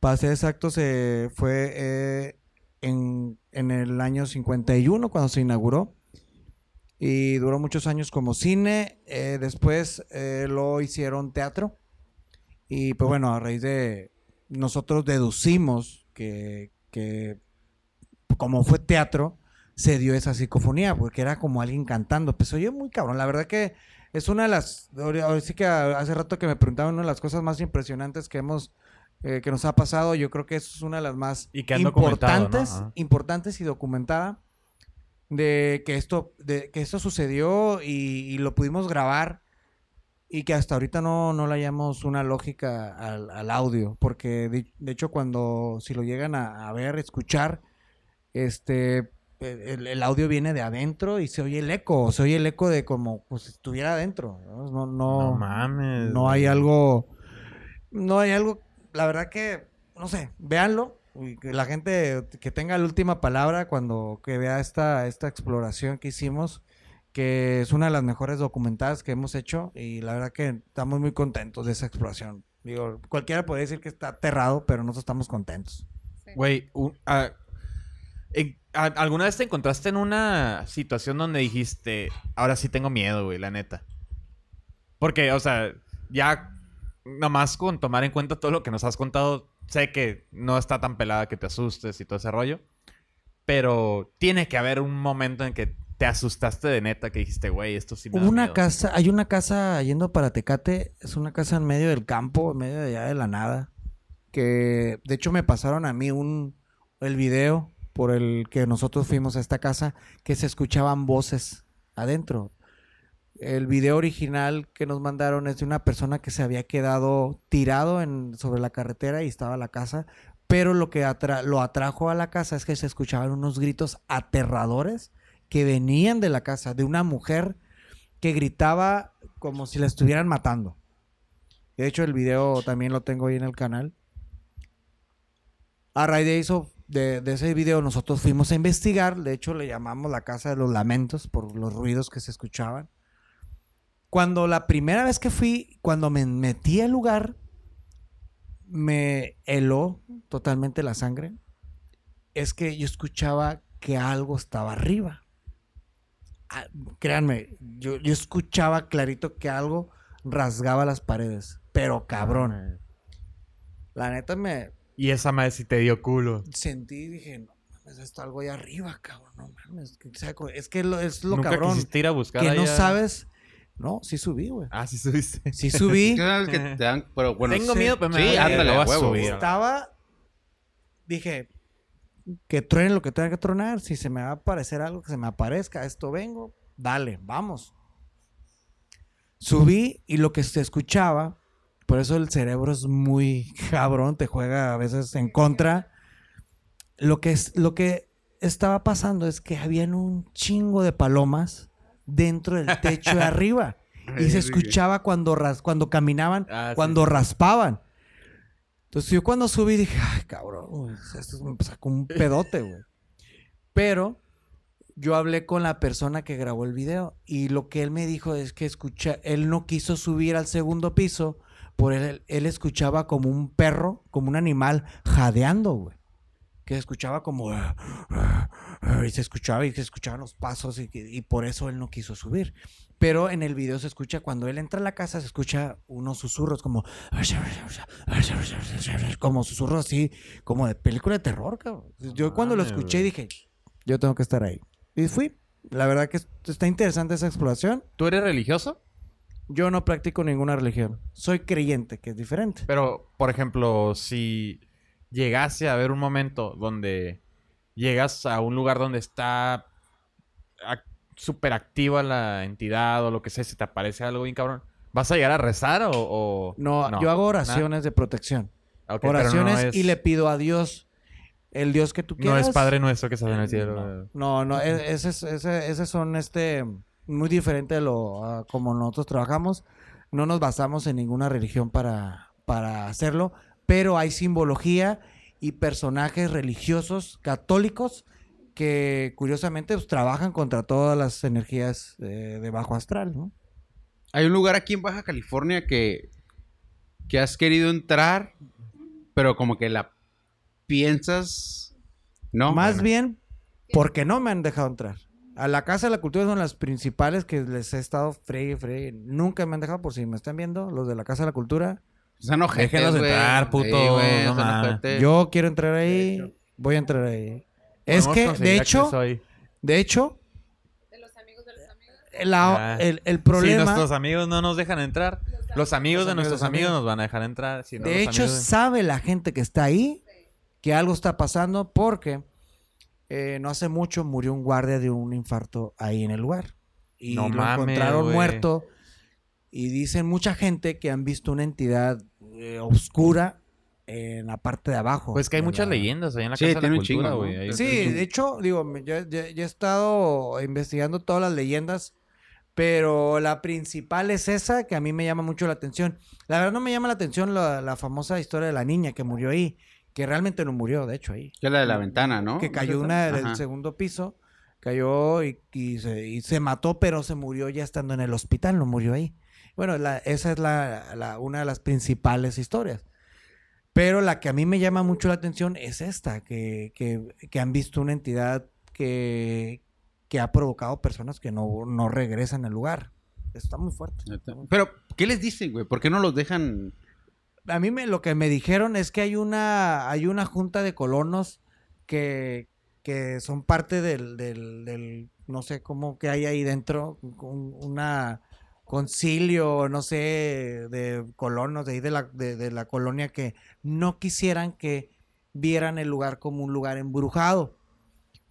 Para ser exactos, eh, fue eh, en, en el año 51 cuando se inauguró. Y duró muchos años como cine. eh, después lo hicieron teatro. Y pues bueno, a raíz de... Nosotros deducimos que, que como fue teatro, se dio esa psicofonía, porque era como alguien cantando. Pues oye, muy cabrón. La verdad que es una de las. Ahora sí que hace rato que me preguntaban una de las cosas más impresionantes que hemos. eh, que nos ha pasado. Yo creo que eso es una de las más Y que han documentado, ¿no? importantes, importantes y documentada. De que esto, de que esto sucedió y, y lo pudimos grabar. Y que hasta ahorita no, no le hayamos una lógica al, al audio. Porque de, de hecho, cuando si lo llegan a, a ver, escuchar, este el, el audio viene de adentro y se oye el eco, se oye el eco de como pues, si estuviera adentro. No, no, No no, mames. no hay algo, no hay algo, la verdad que, no sé, véanlo. Y que la gente que tenga la última palabra cuando que vea esta, esta exploración que hicimos, que es una de las mejores documentadas que hemos hecho y la verdad que estamos muy contentos de esa exploración. Digo, cualquiera puede decir que está aterrado, pero nosotros estamos contentos. Güey, ah, ¿alguna vez te encontraste en una situación donde dijiste, ahora sí tengo miedo, güey, la neta? Porque, o sea, ya nomás con tomar en cuenta todo lo que nos has contado, sé que no está tan pelada que te asustes y todo ese rollo. Pero tiene que haber un momento en que te asustaste de neta que dijiste, güey, esto sí me da una miedo". casa, hay una casa yendo para Tecate, es una casa en medio del campo, en medio de allá de la nada, que de hecho me pasaron a mí un el video por el que nosotros fuimos a esta casa que se escuchaban voces adentro. El video original que nos mandaron es de una persona que se había quedado tirado en, sobre la carretera y estaba la casa, pero lo que lo atrajo a la casa es que se escuchaban unos gritos aterradores que venían de la casa, de una mujer que gritaba como si la estuvieran matando. De hecho, el video también lo tengo ahí en el canal. A raíz de de, de ese video, nosotros fuimos a investigar. De hecho, le llamamos la casa de los lamentos por los ruidos que se escuchaban. Cuando la primera vez que fui, cuando me metí al lugar, me heló totalmente la sangre. Es que yo escuchaba que algo estaba arriba. Ah, créanme, yo, yo escuchaba clarito que algo rasgaba las paredes. Pero cabrón. La neta me Y esa madre sí te dio culo. sentí y dije, no mames, está algo ahí arriba, cabrón. No mames. que sea co- Es que lo- es lo Nunca cabrón. quisiste ir a buscar Que no allá? sabes. No, sí subí, güey. Ah, sí subiste. Sí subí. ¿Qué sabes que te dan? Pero bueno, Tengo sí. miedo, pero me Sí, ándale, a huevo. subir. Estaba. Dije. Que truene lo que tenga que tronar. Si se me va a aparecer algo, que se me aparezca. A esto vengo. Dale, vamos. Subí y lo que se escuchaba. Por eso el cerebro es muy cabrón. Te juega a veces en contra. Lo que, es, lo que estaba pasando es que habían un chingo de palomas dentro del techo de arriba. Y se escuchaba cuando, ras- cuando caminaban, Ah, sí. cuando raspaban. Entonces yo cuando subí dije, ay, cabrón, esto me sacó un pedote, güey. Pero yo hablé con la persona que grabó el video y lo que él me dijo es que escucha, él no quiso subir al segundo piso, por él, él escuchaba como un perro, como un animal jadeando, güey. Que escuchaba como... "Ah, ah, ah", y se escuchaba y se escuchaban los pasos y, y por eso él no quiso subir. Pero en el video se escucha, cuando él entra a la casa, se escucha unos susurros como... Como susurros así, como de película de terror, cabrón. Yo cuando lo escuché dije, yo tengo que estar ahí. Y fui. La verdad que es- está interesante esa exploración. ¿Tú eres religioso? Yo no practico ninguna religión. Soy creyente, que es diferente. Pero, por ejemplo, si llegase a haber un momento donde llegas a un lugar donde está súper activa la entidad o lo que sea, si te aparece algo bien cabrón, ¿vas a llegar a rezar o...? o- No, yo hago oraciones de protección. Ah, no oraciones es- y le pido a Dios el Dios que tú No quieras. es Padre nuestro que estás en el cielo. No, no, e- ese, es- ese, ese son este muy diferente de lo a como nosotros trabajamos. No nos basamos en ninguna religión para, para hacerlo, pero hay simbología y personajes religiosos católicos que curiosamente pues, trabajan contra todas las energías eh, de bajo astral, ¿no? Hay un lugar aquí en Baja California que, que has querido entrar, pero como que la piensas, ¿no? Más bien porque no me han dejado entrar. A la Casa de la Cultura son las principales que les he estado fregue, fregue. Nunca me han dejado, por si me están viendo, los de la Casa de la Cultura. Son ojetes, güey. entrar, puto, Sí, güey, no. Yo quiero entrar ahí, voy a entrar ahí. Es que, de hecho, de hecho, De los amigos de los amigos. la- Ah. el, el Si problema, nuestros amigos no nos dejan entrar, los amigos de nuestros amigos nos van a dejar entrar. si no, de los hecho, amigos sabe la gente que está ahí que algo está pasando porque eh, no hace mucho murió un guardia de un infarto ahí en el lugar. Y No lo mames, encontraron muerto. Y dicen mucha gente que han visto una entidad eh, oscura en la parte de abajo. Pues que hay muchas la- leyendas ahí en la Sí, Casa de tiene la güey. Sí, de hecho, digo, me- yo, yo- yo he estado investigando todas las leyendas, pero la principal es esa que a mí me llama mucho la atención. La verdad no me llama la atención la, la famosa historia de la niña que murió ahí, que realmente no murió, de hecho, ahí. Que es la de la ventana, ¿no? Que cayó una del Ajá. segundo piso, cayó y, y se, y se mató, pero se murió ya estando en el hospital, no murió ahí. Bueno, la- esa es la, la- una de las principales historias. Pero la que a mí me llama mucho la atención es esta, que, que- que han visto una entidad que, que ha provocado personas que no, no regresan al lugar. Está muy fuerte. Pero, ¿qué les dicen, güey? ¿Por qué no los dejan? A mí me, lo que me dijeron es que hay una, hay una junta de colonos que, que son parte del, del, del- no sé cómo que hay ahí dentro, un, una concilio, no sé, de colonos de ahí de la, de, de la colonia que no quisieran que vieran el lugar como un lugar embrujado.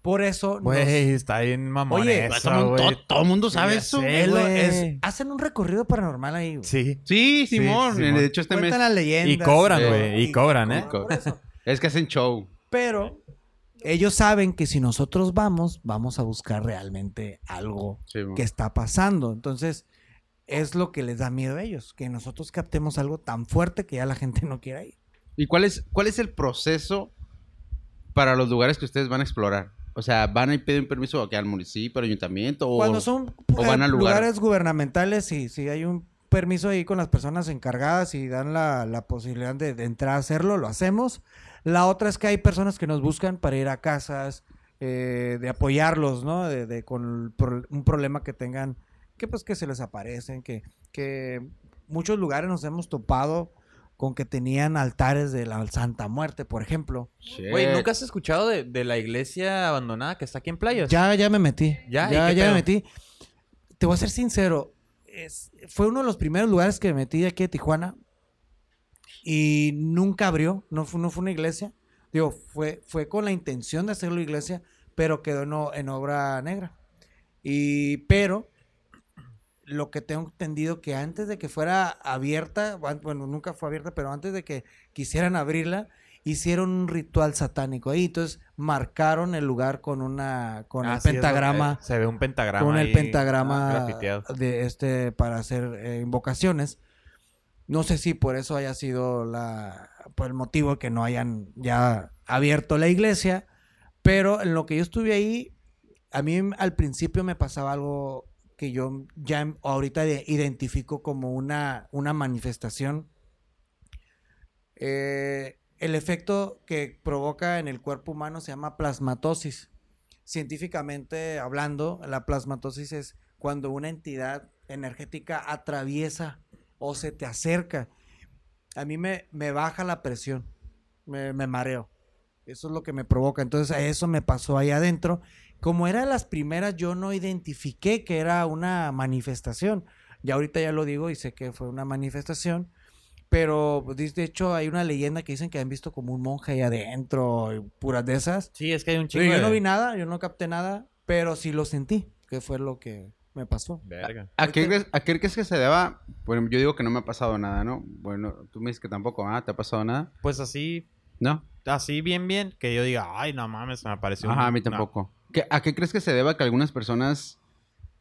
Por eso nos- Güey, está bien mamón Oye, eso, todo, güey. todo- mundo sabe Ya eso. sé. es lo- güey. es- hacen un recorrido paranormal ahí. güey. Sí. Sí, Simón. Simón. De hecho, este mes. Cuentan las leyendas. Y cobran, güey. Y cobran, ¿eh? Es que hacen show. Pero ellos saben que si nosotros vamos, vamos a buscar realmente algo que está pasando. Entonces, es lo que les da miedo a ellos, que nosotros captemos algo tan fuerte que ya la gente no quiera ir. ¿Y cuál es, cuál es el proceso para los lugares que ustedes van a explorar? O sea, ¿van a ir pedir permiso aquí al municipio, al ayuntamiento? O... Cuando son o van eh, lugar. lugares gubernamentales, sí, sí hay un permiso ahí con las personas encargadas y dan la, la posibilidad de, de entrar a hacerlo, lo hacemos. La otra es que hay personas que nos buscan para ir a casas, eh, de apoyarlos, ¿no? De, de- con pro- un problema que tengan, que pues que se les aparecen, que, que muchos lugares nos hemos topado con que tenían altares de la Santa Muerte, por ejemplo. Güey, ¿nunca has escuchado de, de la iglesia abandonada que está aquí en Playas? Ya, ya me metí. ¿Ya? Ya, ¿Y qué ya me metí. Te voy a ser sincero. es- fue uno de los primeros lugares que me metí aquí de Tijuana. Y nunca abrió. No fue, no fue una iglesia. Digo, fue, fue con la intención de hacerlo iglesia, pero quedó en, en obra negra. Y, pero, lo que tengo entendido que antes de que fuera abierta, bueno, nunca fue abierta, pero antes de que quisieran abrirla, hicieron un ritual satánico ahí. Entonces marcaron el lugar con una con Ah, el sí, pentagrama, eh, se ve un pentagrama. con el pentagrama grafiteado. de este para hacer eh, invocaciones. No sé si por eso haya sido la por el motivo que no hayan ya abierto la iglesia, pero en lo que yo estuve ahí, a mí al principio me pasaba algo que yo ya ahorita de- identifico como una, una manifestación. Eh, el efecto que provoca en el cuerpo humano se llama plasmatosis. Científicamente hablando, la plasmatosis es cuando una entidad energética atraviesa o se te acerca. A mí me, me baja la presión, me, me mareo. Eso es lo que me provoca. Entonces, eso me pasó ahí adentro. Como era las primeras, yo no identifiqué que era una manifestación. Ya ahorita ya lo digo y sé que fue una manifestación. Pero, pues, de hecho, hay una leyenda que dicen que han visto como un monje ahí adentro, y puras de esas. Sí, es que hay un chingo yo no de- vi nada, yo no capté nada, pero sí lo sentí, que fue lo que me pasó. Verga. ¿A qué, crees, ¿A qué crees que se deba? Bueno, yo digo que no me ha pasado nada, ¿no? Bueno, tú me dices que tampoco, ¿ah? ¿Te ha pasado nada? Pues así, ¿No? así bien, bien, que yo diga, ay, no mames, me apareció Ajá, a mí no. Tampoco. ¿Qué- ¿A qué crees que se deba que algunas personas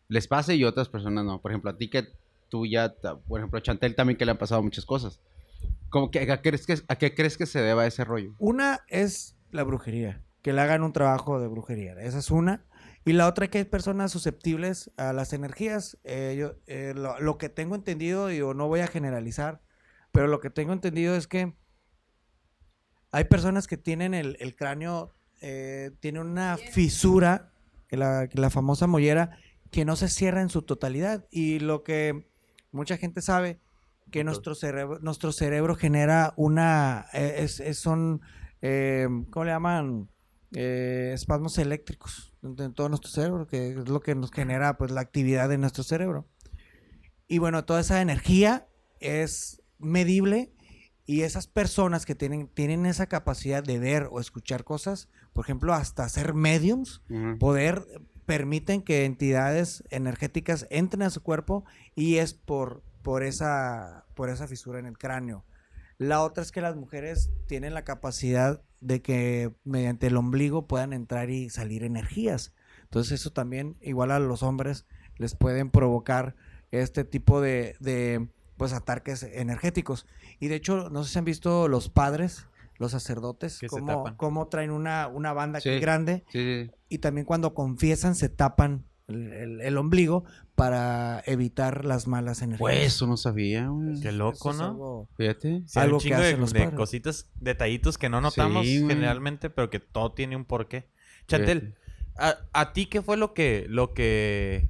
les pase y otras personas no? Por ejemplo, a ti que tú ya, por ejemplo, a Chantel también que le han pasado muchas cosas. ¿Cómo que, a, qué crees que, ¿A qué crees que se deba ese rollo? Una es la brujería, que le hagan un trabajo de brujería. Esa es una. Y la otra que hay personas susceptibles a las energías. Eh, yo, eh, lo, que tengo entendido, digo, no voy a generalizar, pero lo que tengo entendido es que hay personas que tienen el cráneo, eh, tiene una fisura, que la, la famosa mollera, que no se cierra en su totalidad. Y lo que mucha gente sabe, que nuestro cerebro, nuestro cerebro genera una, eh, es, es- son, eh, ¿cómo le llaman? Eh, espasmos eléctricos en, en todo nuestro cerebro, que es lo que nos genera pues la actividad de nuestro cerebro. Y bueno, toda esa energía es medible y esas personas que tienen, tienen esa capacidad de ver o escuchar cosas, por ejemplo, hasta ser mediums, poder permiten que entidades energéticas entren a su cuerpo y es por, por, esa, por esa fisura en el cráneo. La otra es que las mujeres tienen la capacidad de que mediante el ombligo puedan entrar y salir energías. Entonces eso también, igual a los hombres, les pueden provocar este tipo de, de pues ataques energéticos. Y de hecho, no sé si han visto los padres, los sacerdotes, cómo, cómo traen una, una banda Sí. grande Sí, sí. y también cuando confiesan se tapan el, el- el ombligo para evitar las malas energías. Pues eso no sabía, güey. Qué loco, es ¿no? algo- Fíjate. Sí, Algo un que chingo de, hacen los de cositas, detallitos que no notamos Sí, generalmente, pero que todo tiene un porqué. Chantel, ¿a, a ti qué fue lo que, lo que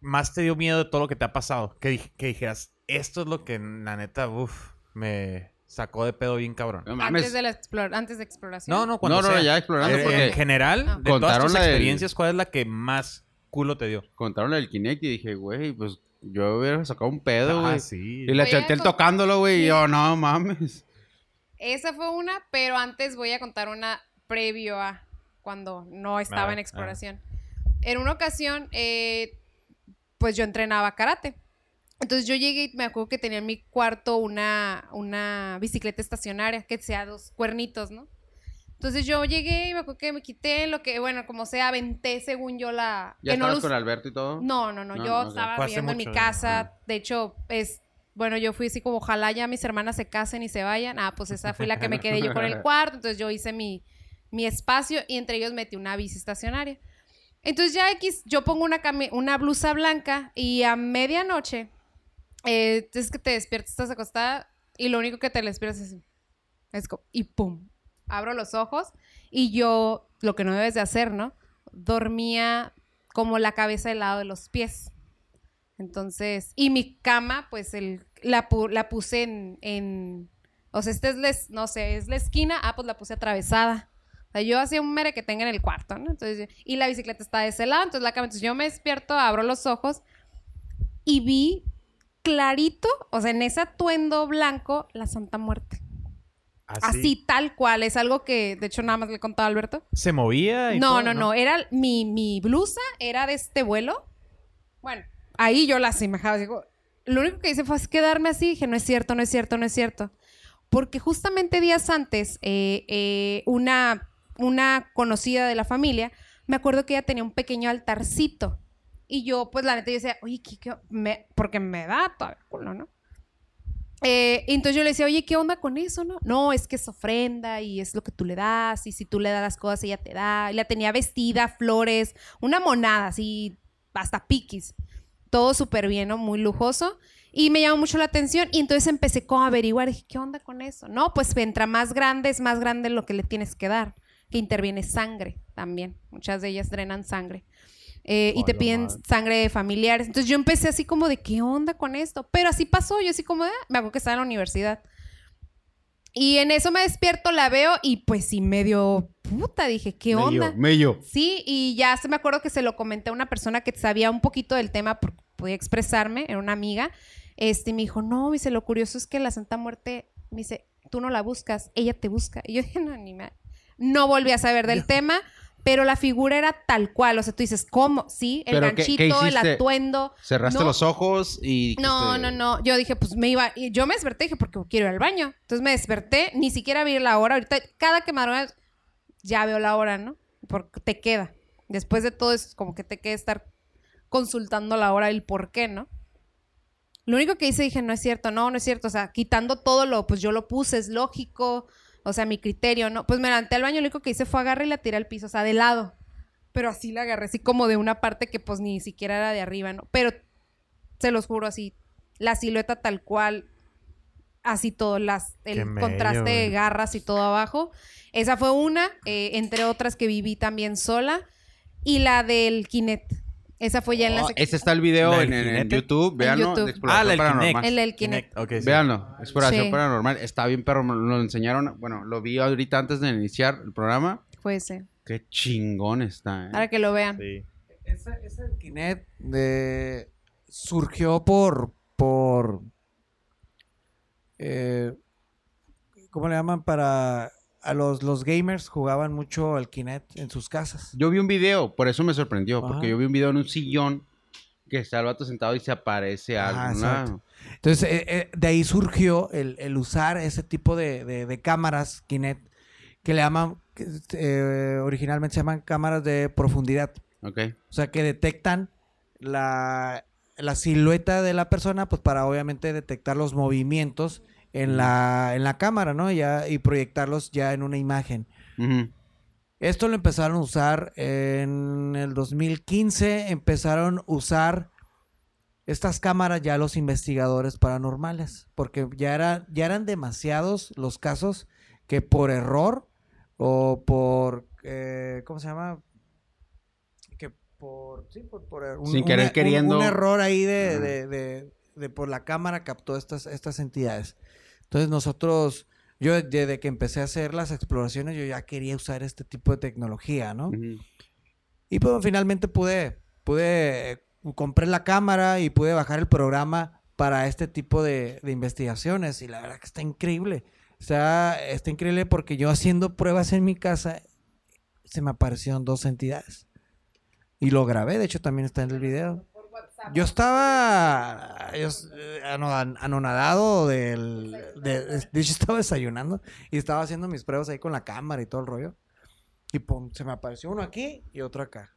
más te dio miedo de todo lo que te ha pasado? Que, que dijeras, esto es lo que la neta, uff, me sacó de pedo bien cabrón. No. Antes de, la explor- antes de exploración. No, no, cuando No, no, sea. ya explorando Eh, porque En general, Ah. de todas tus experiencias, ¿cuál es la que más culo te dio? contaron el Kinect y dije, güey, pues yo hubiera sacado un pedo, güey. Ah, sí. Y la Chantel tocándolo, güey, y yo, no mames. Esa fue una, pero antes voy a contar una previo a cuando no estaba Ah, en exploración. En una ocasión, eh, pues yo entrenaba karate. Entonces yo llegué y me acuerdo que tenía en mi cuarto una, una bicicleta estacionaria que sea dos cuernitos, ¿no? Entonces yo llegué y me acuerdo que me quité lo que, bueno, como sea, aventé según yo la... ¿Ya que no estabas lo con Alberto y todo? no, no, no, No, yo estaba hace viviendo en mi casa. De hecho, es bueno, yo fui así como ojalá ya mis hermanas se casen y se vayan. Ah, pues esa fue la que me quedé yo con el cuarto. Entonces yo hice mi, mi espacio y entre ellos metí una bici estacionaria. Entonces ya X, yo pongo una, una blusa blanca y a medianoche eh, es que te despiertas, estás acostada y lo único que te despiertas es, es como, y pum, abro los ojos y yo, lo que no debes de hacer, ¿no? Dormía como la cabeza del lado de los pies. Entonces, y mi cama, pues el, la, pu- la puse en, en, o sea, esta es- no sé, es la esquina, ah, pues la puse atravesada. O sea, yo hacía un mere que tenga en el cuarto, ¿no? Entonces, y la bicicleta está de ese lado, entonces la cama, entonces yo me despierto, abro los ojos y vi clarito, o sea, en ese atuendo blanco, la Santa Muerte. Así, tal cual, es algo que, de hecho, nada más le he contado a Alberto. ¿Se movía? y No, todo, no, no, era mi, mi blusa era de este vuelo. Bueno, ahí yo la asemejaba. Digo, lo único que hice fue quedarme así. Dije, no es cierto, no es cierto, no es cierto. Porque justamente días antes, eh, eh, una, una conocida de la familia, me acuerdo que ella tenía un pequeño altarcito. Y yo, pues la neta, yo decía, oye, ¿qué, qué- me- porque me da todavía culo, ¿no? Eh, entonces yo le decía, oye, ¿qué onda con eso, no? No, es que es ofrenda y es lo que tú le das, y si tú le das las cosas, ella te da. Y la tenía vestida, flores, una monada, así, hasta piquis. Todo súper bien, ¿no? Muy lujoso. Y me llamó mucho la atención y entonces empecé como a averiguar, dije, ¿qué onda con eso? No, pues entra más grande, es más grande lo que le tienes que dar, que interviene sangre también. Muchas de ellas drenan sangre. Eh, y te piden madre. sangre de familiares. Entonces yo empecé así como de, ¿qué onda con esto? Pero así pasó, yo así como de, "Ah", me acuerdo que estaba en la universidad. Y en eso me despierto, la veo y pues sí medio puta, dije, ¿qué onda? Mello. Sí, y ya se me acuerdo que se lo comenté a una persona que sabía un poquito del tema porque podía expresarme, era una amiga. Este, y me dijo, no, me dice, lo curioso es que la Santa Muerte, me dice, tú no la buscas, ella te busca. Y yo dije, no, ni me... No volví a saber del tema, Pero la figura era tal cual. O sea, tú dices, ¿cómo? Sí, el ¿Pero qué- qué ganchito, el hiciste? atuendo. Cerraste No. los ojos y... No, dijiste- no, no. Yo dije, pues me iba. Y yo me desperté y dije, porque quiero ir al baño. Entonces me desperté, ni siquiera vi la hora. Ahorita, cada que madrugas, ya veo la hora, ¿no? Porque te queda. Después de todo es como que te queda estar consultando la hora, el por qué, ¿no? Lo único que hice, dije, no es cierto, no, no es cierto. O sea, quitando todo lo, pues yo lo puse, es lógico. O sea, mi criterio, ¿no? Pues me levanté al baño, lo único que hice fue agarrar y la tiré al piso, o sea, de lado. Pero así la agarré, así como de una parte que pues ni siquiera era de arriba, ¿no? Pero se los juro así, la silueta tal cual, así todo, las, el contraste de garras y todo abajo. Esa fue una, eh, entre otras que viví también sola. Y la del Kinect. Esa fue ya en la Oh, ese está el video ¿La en? YouTube, véanlo, YouTube. de exploración Ah, la del paranormal. El del Kinect. Ok, sí. Véanlo, exploración Sí. paranormal. Está bien, perro. Me lo enseñaron. Bueno, lo vi ahorita antes de iniciar el programa. Fue ese. Qué chingón está, ¿eh? Para que lo vean. Sí. Ese, ese Kinect de- surgió por, por eh, ¿cómo le llaman? Para a los, los gamers jugaban mucho al Kinect en sus casas. Yo vi un video, por eso me sorprendió. Porque yo vi un video en un sillón que está el vato sentado y se aparece algo. ¿no? exacto. Entonces, eh, eh, de ahí surgió el, el usar ese tipo de, de- de cámaras Kinect que le llaman, eh, originalmente se llaman cámaras de profundidad. Ok. O sea, que detectan la, la silueta de la persona, pues para obviamente detectar los movimientos en la, en la cámara, ¿no? Ya, y proyectarlos ya en una imagen. Esto lo empezaron a usar en el 2015, empezaron a usar estas cámaras ya los investigadores paranormales, porque ya, era, ya eran demasiados los casos que por error o por, eh, ¿cómo se llama? Que por, sí, por, por er- Sin querer un- queriendo. Un, error ahí de, de, de- de por la cámara captó estas, estas entidades. Entonces nosotros, yo desde que empecé a hacer las exploraciones, yo ya quería usar este tipo de tecnología, ¿no? Y pues finalmente pude, pude, eh, compré la cámara y pude bajar el programa para este tipo de, de investigaciones y la verdad que está increíble. O sea, está increíble porque yo haciendo pruebas en mi casa se me aparecieron dos entidades. Y lo grabé, de hecho también está en el video. Yo estaba yo, eh, ano- anonadado del... De, de hecho estaba desayunando y estaba haciendo mis pruebas ahí con la cámara y todo el rollo. Y pum, se me apareció uno aquí y otro acá.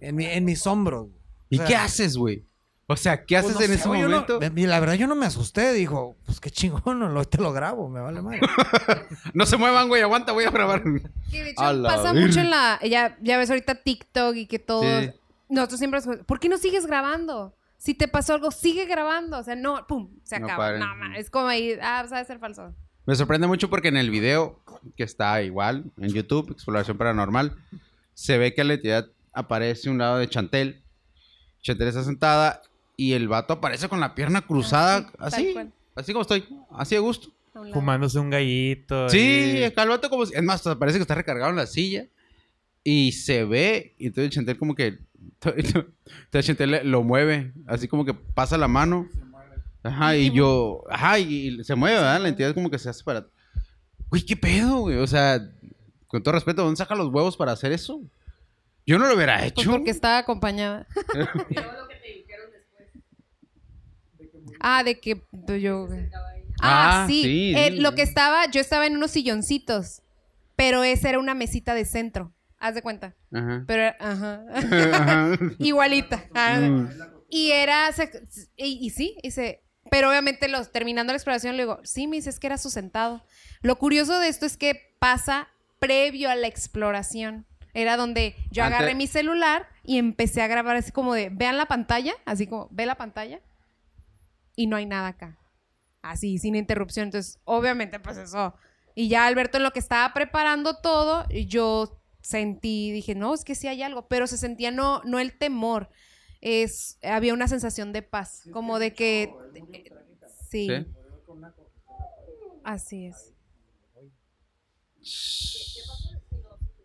En, mi- en mis hombros. ¿Y O sea, qué haces, güey? O sea, ¿qué haces pues, no en sé, ese güey, no- momento? y la verdad yo no me asusté. Dijo, pues qué chingón, no, lo, te lo grabo, me vale madre. No se muevan, güey. Aguanta, voy a grabar. Que de hecho A la pasa mucho en la. Ya, ya ves ahorita TikTok y que todo. Sí. Nosotros siempre. ¿Por qué no sigues grabando? Si te pasó algo, sigue grabando. O sea, no, pum, se No acaba. No, ma, es como ahí, ah, sabe ser falso. Me sorprende mucho porque en el video, que está igual en YouTube, Exploración Paranormal, se ve que la entidad aparece a un lado de Chantel. Chantel está sentada y el vato aparece con la pierna cruzada, Así, así, como estoy, así de gusto. Fumándose un gallito. Sí, el vato como si- es más, parece que está recargado en la silla y se ve, y entonces Chantel como que, lo mueve, así como que pasa la mano. Ajá, y yo, ajá, y se mueve, ¿verdad? La entidad como que se hace para... Güey, ¿qué pedo, güey? O sea, con todo respeto, ¿dónde saca los huevos para hacer eso? Yo no lo hubiera Pues hecho. porque estaba acompañada. ah, de que pues, yo. Ah, Ah, sí. sí, Eh, sí, lo que estaba, yo estaba en unos silloncitos. Pero esa era una mesita de centro. Haz de cuenta. Ajá. Pero, ajá. Ajá. Igualita. Ah, Mm. Y era, se- y, y sí, dice, pero obviamente los, terminando la exploración le digo, sí, me dice, es que era su sentado. Lo curioso de esto es que pasa previo a la exploración. Era donde yo Antes- agarré mi celular y empecé a grabar así como de, vean la pantalla, así como, ve la pantalla y no hay nada acá. Así, sin interrupción. Entonces, obviamente, pues eso. Y ya Alberto en lo que estaba preparando todo, yo sentí, dije, no, es que sí hay algo, pero se sentía no, no el temor, es, había una sensación de paz, como de que, sí, ¿Sí? así es.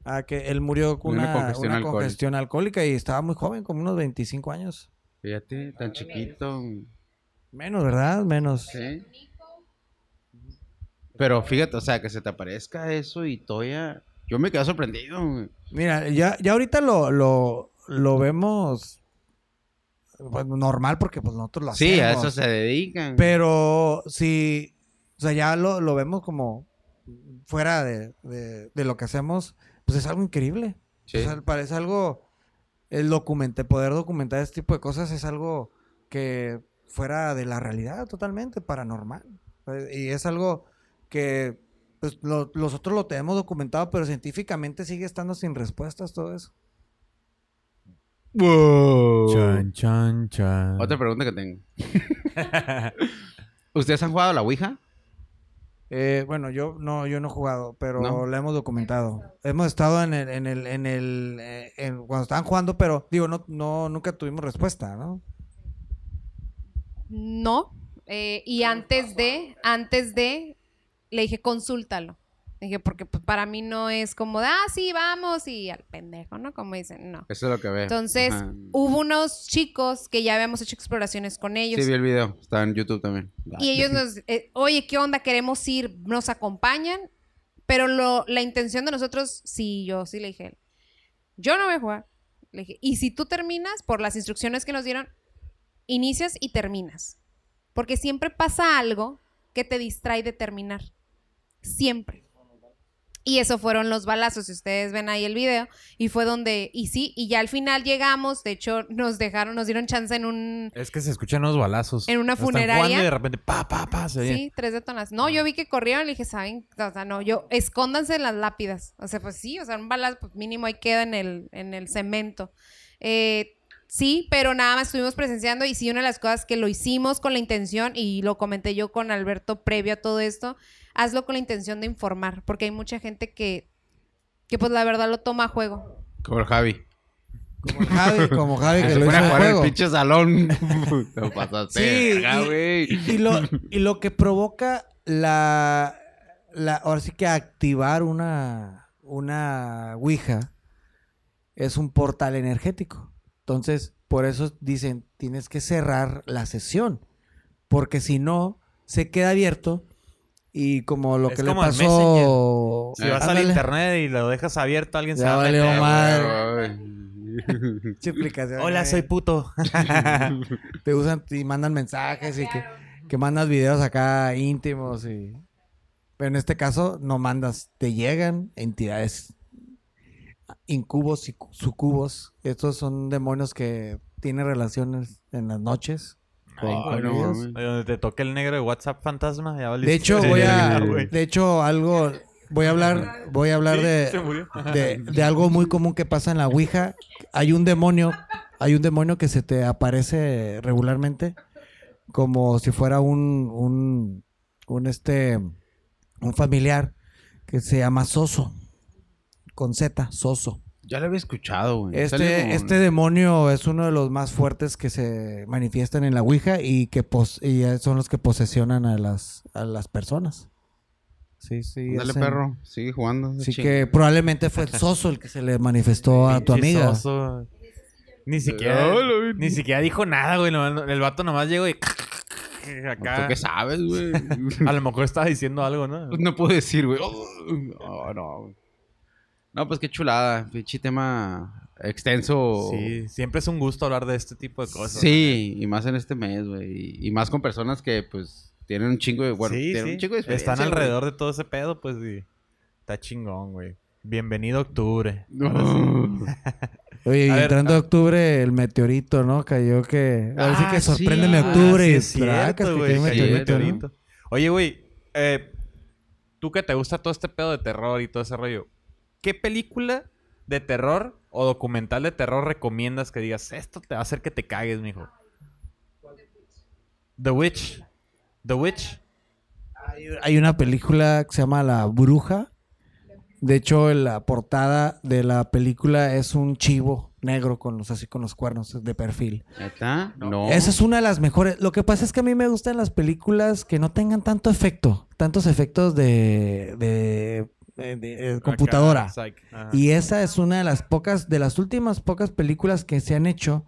Ah, que él murió con Una una, congestión una alcohólica. congestión alcohólica y estaba muy joven, como unos 25 años. Fíjate, tan chiquito. Menos, ¿verdad? Menos. Sí. Pero fíjate, o sea, que se te aparezca eso y todavía Yo me quedé sorprendido, güey. Mira, ya, ya ahorita lo, lo, lo vemos pues, normal porque pues nosotros lo hacemos. Sí, a eso se dedican. Pero si, o sea, ya lo, lo vemos como fuera de, de- de lo que hacemos, pues es algo increíble. Sí. O sea, parece algo, el documente, poder documentar este tipo de cosas es algo que fuera de la realidad totalmente, paranormal. Y es algo que pues, lo- nosotros lo tenemos documentado, pero científicamente sigue estando sin respuestas todo eso. Chan, chan, chan. Otra pregunta que tengo. ¿Ustedes han jugado a la Ouija? Eh, bueno, yo no, yo no he jugado, pero ¿No? la hemos documentado. Hemos estado en el, en el, en el, eh, en- cuando estaban jugando, pero digo, no, no, nunca tuvimos respuesta, ¿no? No. eh, y antes de, antes de, le dije, consúltalo. Dije, porque pues, para mí no es como de, ah, sí, vamos, y al pendejo, ¿no? Como dicen, no. Eso es lo que veo. Entonces, Ajá. hubo unos chicos que ya habíamos hecho exploraciones con ellos. Sí, vi el video. Está en YouTube también. Y ellos nos, eh, oye, ¿qué onda? Queremos ir, nos acompañan. Pero lo, la intención de nosotros, sí, yo sí le dije, yo no voy a jugar. Le dije, y si tú terminas, por las instrucciones que nos dieron, inicias y terminas. Porque siempre pasa algo que te distrae de terminar. Siempre. Y eso fueron los balazos, si ustedes ven ahí el video. Y fue donde, y sí, y ya al final llegamos, de hecho nos dejaron, nos dieron chance en un, Es que se escuchan unos balazos. En una funeraria. y de repente, pa, pa, pa, se. Sí, tres detonadas. No, yo vi que corrieron y le dije, ¿saben? O sea, no, yo, escóndanse en las lápidas. O sea, pues sí, o sea, un balazo pues, mínimo ahí queda en el, en el cemento. Eh, sí, pero nada más estuvimos presenciando y sí, una de las cosas que lo hicimos con la intención, y lo comenté yo con Alberto previo a todo esto, hazlo con la intención de informar, porque hay mucha gente que, que pues la verdad lo toma a juego. Como el Javi. Como Javi, como Javi que Se lo pone hizo a jugar el juego. pinche salón. Te pasaste. Sí, verga, y- güey. Y lo, y lo que provoca la, la, ahora sí que activar una, una Ouija es un portal energético. Entonces, por eso dicen, tienes que cerrar la sesión. Porque si no, se queda abierto. Y como lo Es que le como el pasó... Si vas al internet y lo dejas abierto, alguien se va a meter, explicación, Hola, eh. soy puto. te usan y mandan mensajes y que, que mandas videos acá íntimos y pero en este caso no mandas, te llegan entidades incubos y cu- sucubos. Estos son demonios que tienen relaciones en las noches. Ay, no mames. Donde te toque el negro de WhatsApp fantasma, ya valiste. de hecho, voy a, de hecho, algo, voy a hablar, voy a hablar Sí, de, de, de algo muy común que pasa en la Ouija. Hay un demonio, hay un demonio que se te aparece regularmente como si fuera un, un, un este, un familiar que se llama Soso, con Z, Soso. Ya lo había escuchado, güey. Este, como- este demonio es uno de los más fuertes que se manifiestan en la Ouija y que pos- y eh, son los que posesionan a las, a las personas. Sí, sí. Dale, hacen- perro. Sigue jugando. Así que probablemente fue Soso el que se le manifestó a tu amiga. soso. Ni siquiera, No, lo vi. ni siquiera dijo nada, güey. El vato nomás llegó y... ¿Tú Acá. qué sabes, güey? A lo mejor estaba diciendo algo, ¿no? No puedo decir, güey. Oh, no. No, pues qué chulada. Pinche tema extenso. Sí, siempre es un gusto hablar de este tipo de cosas. Sí, y más en este mes, güey. Y, más con personas que, pues, tienen un chingo de... Bueno, sí, tienen sí. un chingo de experiencia, Están güey. alrededor de todo ese pedo, pues, y está chingón, güey. Bienvenido octubre. No. Oye, y A ver, entrando ah. a octubre, el meteorito, ¿no? Cayó que. Ahora sí Ah, que sí. sorpréndeme Ah, octubre. sí y es cierto, tracas que güey, cayó el meteorito, ¿no? meteorito. Oye, güey, eh, tú que te gusta todo este pedo de terror y todo ese rollo, ¿qué película de terror o documental de terror recomiendas que digas, esto te va a hacer que te cagues, mijo? The Witch. The Witch. Hay, hay una película que se llama La Bruja. De hecho, la portada de la película es un chivo negro con los así con los cuernos de perfil. ¿Neta? No. Esa es una de las mejores. Lo que pasa es que a mí me gustan las películas que no tengan tanto efecto, tantos efectos de, de, de- de, eh, computadora. Acá. Y esa es una de las pocas, de las últimas pocas películas que se han hecho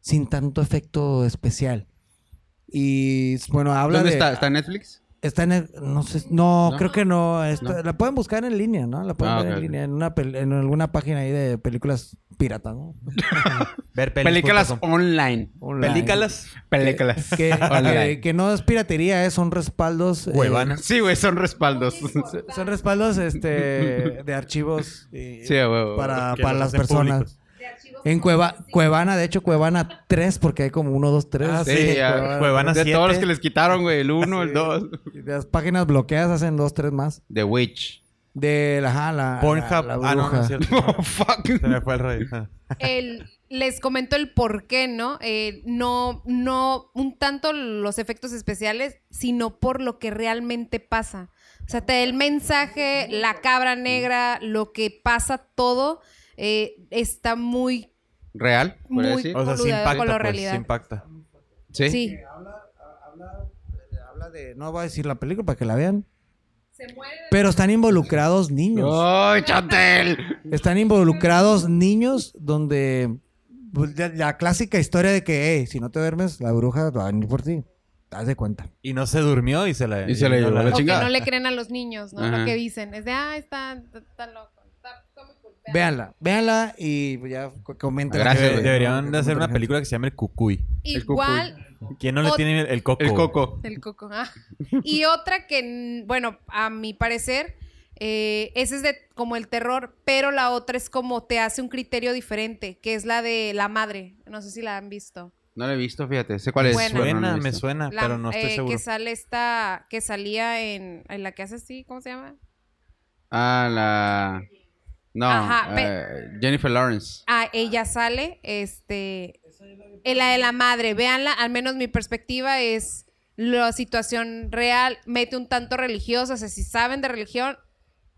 sin tanto efecto especial. Y bueno, habla ¿Dónde de. está? ¿Está en Netflix? Está en el- no sé, no, ¿No? creo que no, está- ¿No? la pueden buscar en línea, ¿no? La pueden Ah, ver en línea, en, una pel- en alguna página ahí de películas piratas, ¿no? Ver Películas online. Online. Pelícalas. Películas. Que, que, que no es piratería, eh, son respaldos. eh, Huevanas. Sí, güey, son respaldos. son respaldos este, de archivos eh, Sí, huevo. para, para las personas. públicos. En Cueva, Cuevana, de hecho, Cuevana 3, porque hay como 1, 2, 3. Ah, Sí, ya. Cuevana. Cuevana de todos los que les quitaron, güey. El 1, el 2. Las páginas bloqueadas hacen 2, 3 más. The Witch. De la, ajá, la, Pornhub. la, la ah, no, no es cierto. Oh, fuck. Se me fue el rey. El, les comento el por qué, ¿no? Eh, no, no un tanto los efectos especiales, sino por lo que realmente pasa. O sea, te da el mensaje, la cabra negra, lo que pasa todo, eh, está muy, ¿Real? ¿Podría Muy- decir? O sea, sí impacta, con la pues, realidad. sí impacta. Sí. sí. Habla de. No voy a decir la película para que la vean. Se muere Pero están involucrados niños. ¡Ay, Chantel! Están involucrados niños donde. pues, la, la clásica historia de que, hey, si no te duermes, la bruja va a venir por ti. Haz de cuenta. Y no se durmió y se la... Y se la llevó la O que chingada. no le creen a los niños, ¿no? Ajá. Lo que dicen es de, ah, está, está loco, está, está muy cool, véanlo". Véanla, véanla y ya co- comenten. Gracias, Debe- deberían de hacer una película que se llame El Cucuy. El Cucuy. Igual, ¿Quién no le Ot- tiene el coco? El coco. El coco. ah. Y otra que, mm, bueno, a mi parecer, eh, ese es de como el terror, pero la otra es como te hace un criterio diferente, que es la de la madre. No sé si la han visto. No lo he visto, fíjate. Sé cuál es. Bueno. pero no lo Suena, he me visto. suena, La- pero no estoy eh, seguro. Que sale esta, que salía en, en la que hace así, ¿cómo se llama? Ah, la... No, Ajá, eh, Jennifer Lawrence. Ah, ella sale, este, en la de la madre. Véanla, al menos mi perspectiva es la situación real, mete un tanto religiosa, o sea, si saben de religión,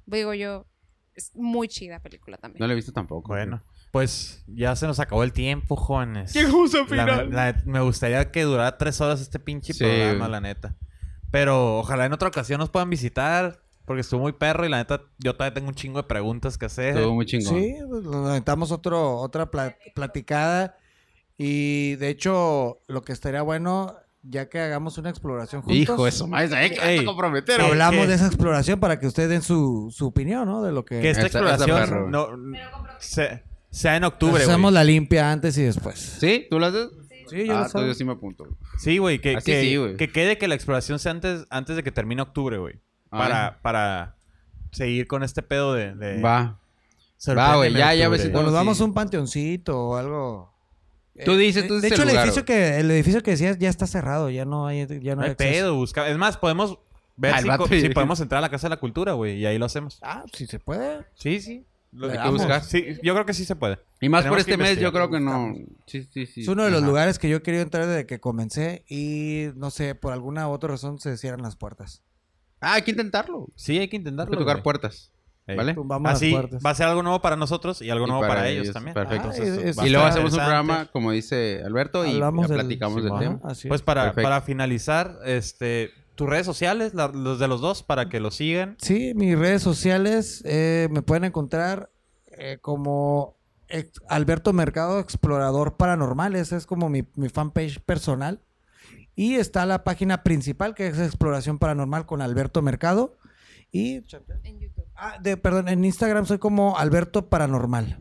digo yo, es muy chida película también. No lo he visto tampoco. Bueno, pues ya se nos acabó el tiempo, jóvenes. ¡Qué justo La- final! la- me gustaría que durara tres horas este pinche Sí, programa, la neta. Pero ojalá en otra ocasión nos puedan visitar. Porque estuvo muy perro y la neta, yo todavía tengo un chingo de preguntas que hacer. Estuvo muy chingón. Sí, pues, nos aventamos otro, otra pla- platicada. Y de hecho, lo que estaría bueno, ya que hagamos una exploración juntos. Hijo, eso más. Hay que comprometer. Hablamos ¿Qué? de esa exploración para que ustedes den su, su opinión, ¿no? De lo que... Que esta exploración perro, no, se- sea en octubre, Hacemos la limpia antes y después. ¿Sí? ¿Tú lo haces? Sí, yo ah, lo sé. entonces yo sí me apunto. Sí, güey. Que, que, sí, que quede que la exploración sea antes, antes de que termine octubre, güey. Para, para seguir con este pedo de... de Va. Va, güey, ya- ya ves nos sí. vamos a un panteoncito o algo. Tú Eh, dices, de- tú De dices hecho, el lugar, edificio que, el edificio que decías ya está cerrado. Ya no hay, ya no No hay pedo, busca. Es más, podemos ver si, podemos entrar a la Casa de la Cultura, güey. Y ahí lo hacemos. Ah, si se puede. Sí, sí. Lo- hay que buscar. Sí, yo creo que sí se puede. Y más por este mes, yo creo que no. Sí, sí, sí. Es uno de los Ajá. lugares que yo he querido entrar desde que comencé y no sé, por alguna u otra razón se cierran las puertas. Ah, hay que intentarlo. Sí, hay que Hay intentarlo. que tocar güey. puertas. Ey. ¿Vale? Tumbamos Así las puertas. va a ser algo nuevo para nosotros y algo Y nuevo para para, ellos, ellos, también. perfecto. Ah, Entonces, es- va a Y luego estar hacemos un interesante. programa, como dice Alberto, y Hablamos ya del- platicamos del Simón. tema. Así Pues es. para, Perfecto. para finalizar, este, tus redes sociales, la- los de los dos, para que los sigan. Sí, mis redes sociales eh, me pueden encontrar eh, como ex- Alberto Mercado Explorador Paranormal. Esa es como mi, mi fanpage personal. Y está la página principal que es Exploración Paranormal con Alberto Mercado. Y, En YouTube. ah, de, perdón, en Instagram soy como Alberto Paranormal.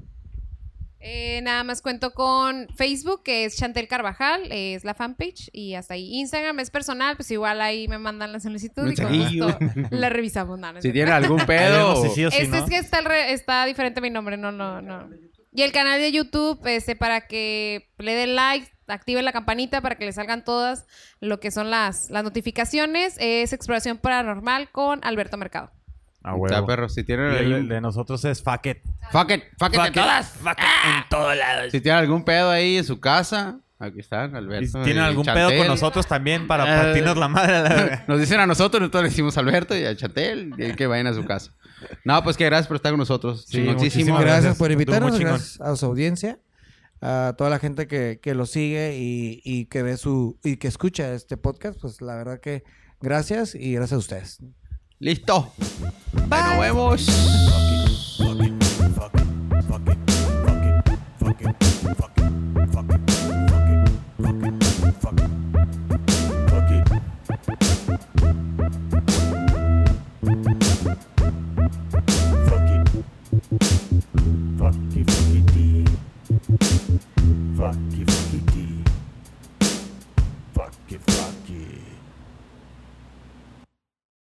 Eh, nada más cuento con Facebook, que es Chantel Carvajal, es la fanpage, y hasta ahí. Instagram es personal, pues igual ahí me mandan la solicitud y con Mensajillo. gusto la revisamos. No, no Si tienen algún pedo. sí o si Este no. es que está, re- está diferente mi nombre, no, no, no. Y el canal de YouTube, este, para que le den like, activen la campanita para que le salgan todas lo que son las, las notificaciones, es Exploración Paranormal con Alberto Mercado. A Está, huevo. perro. Si tienen Y el, el de nosotros es fuck it. Fuck it, fuck it Fuck de it. todas. Fuck it en todos lados. Si tienen algún pedo ahí en su casa, aquí están, Y Alberto. si tienen y algún Chantel. pedo con nosotros también para Eh, partirnos la madre. a la- Nos dicen a nosotros, nosotros le decimos a Alberto y a Chantel y que vayan a su casa. No, pues que gracias por estar con nosotros. Sí, muchísimas gracias, gracias. por invitarnos, gracias a su audiencia, a toda la gente que, que lo sigue y, y que ve su y que escucha este podcast, pues la verdad que gracias y gracias a ustedes. Listo. Nos vemos. Fuck it, Vac.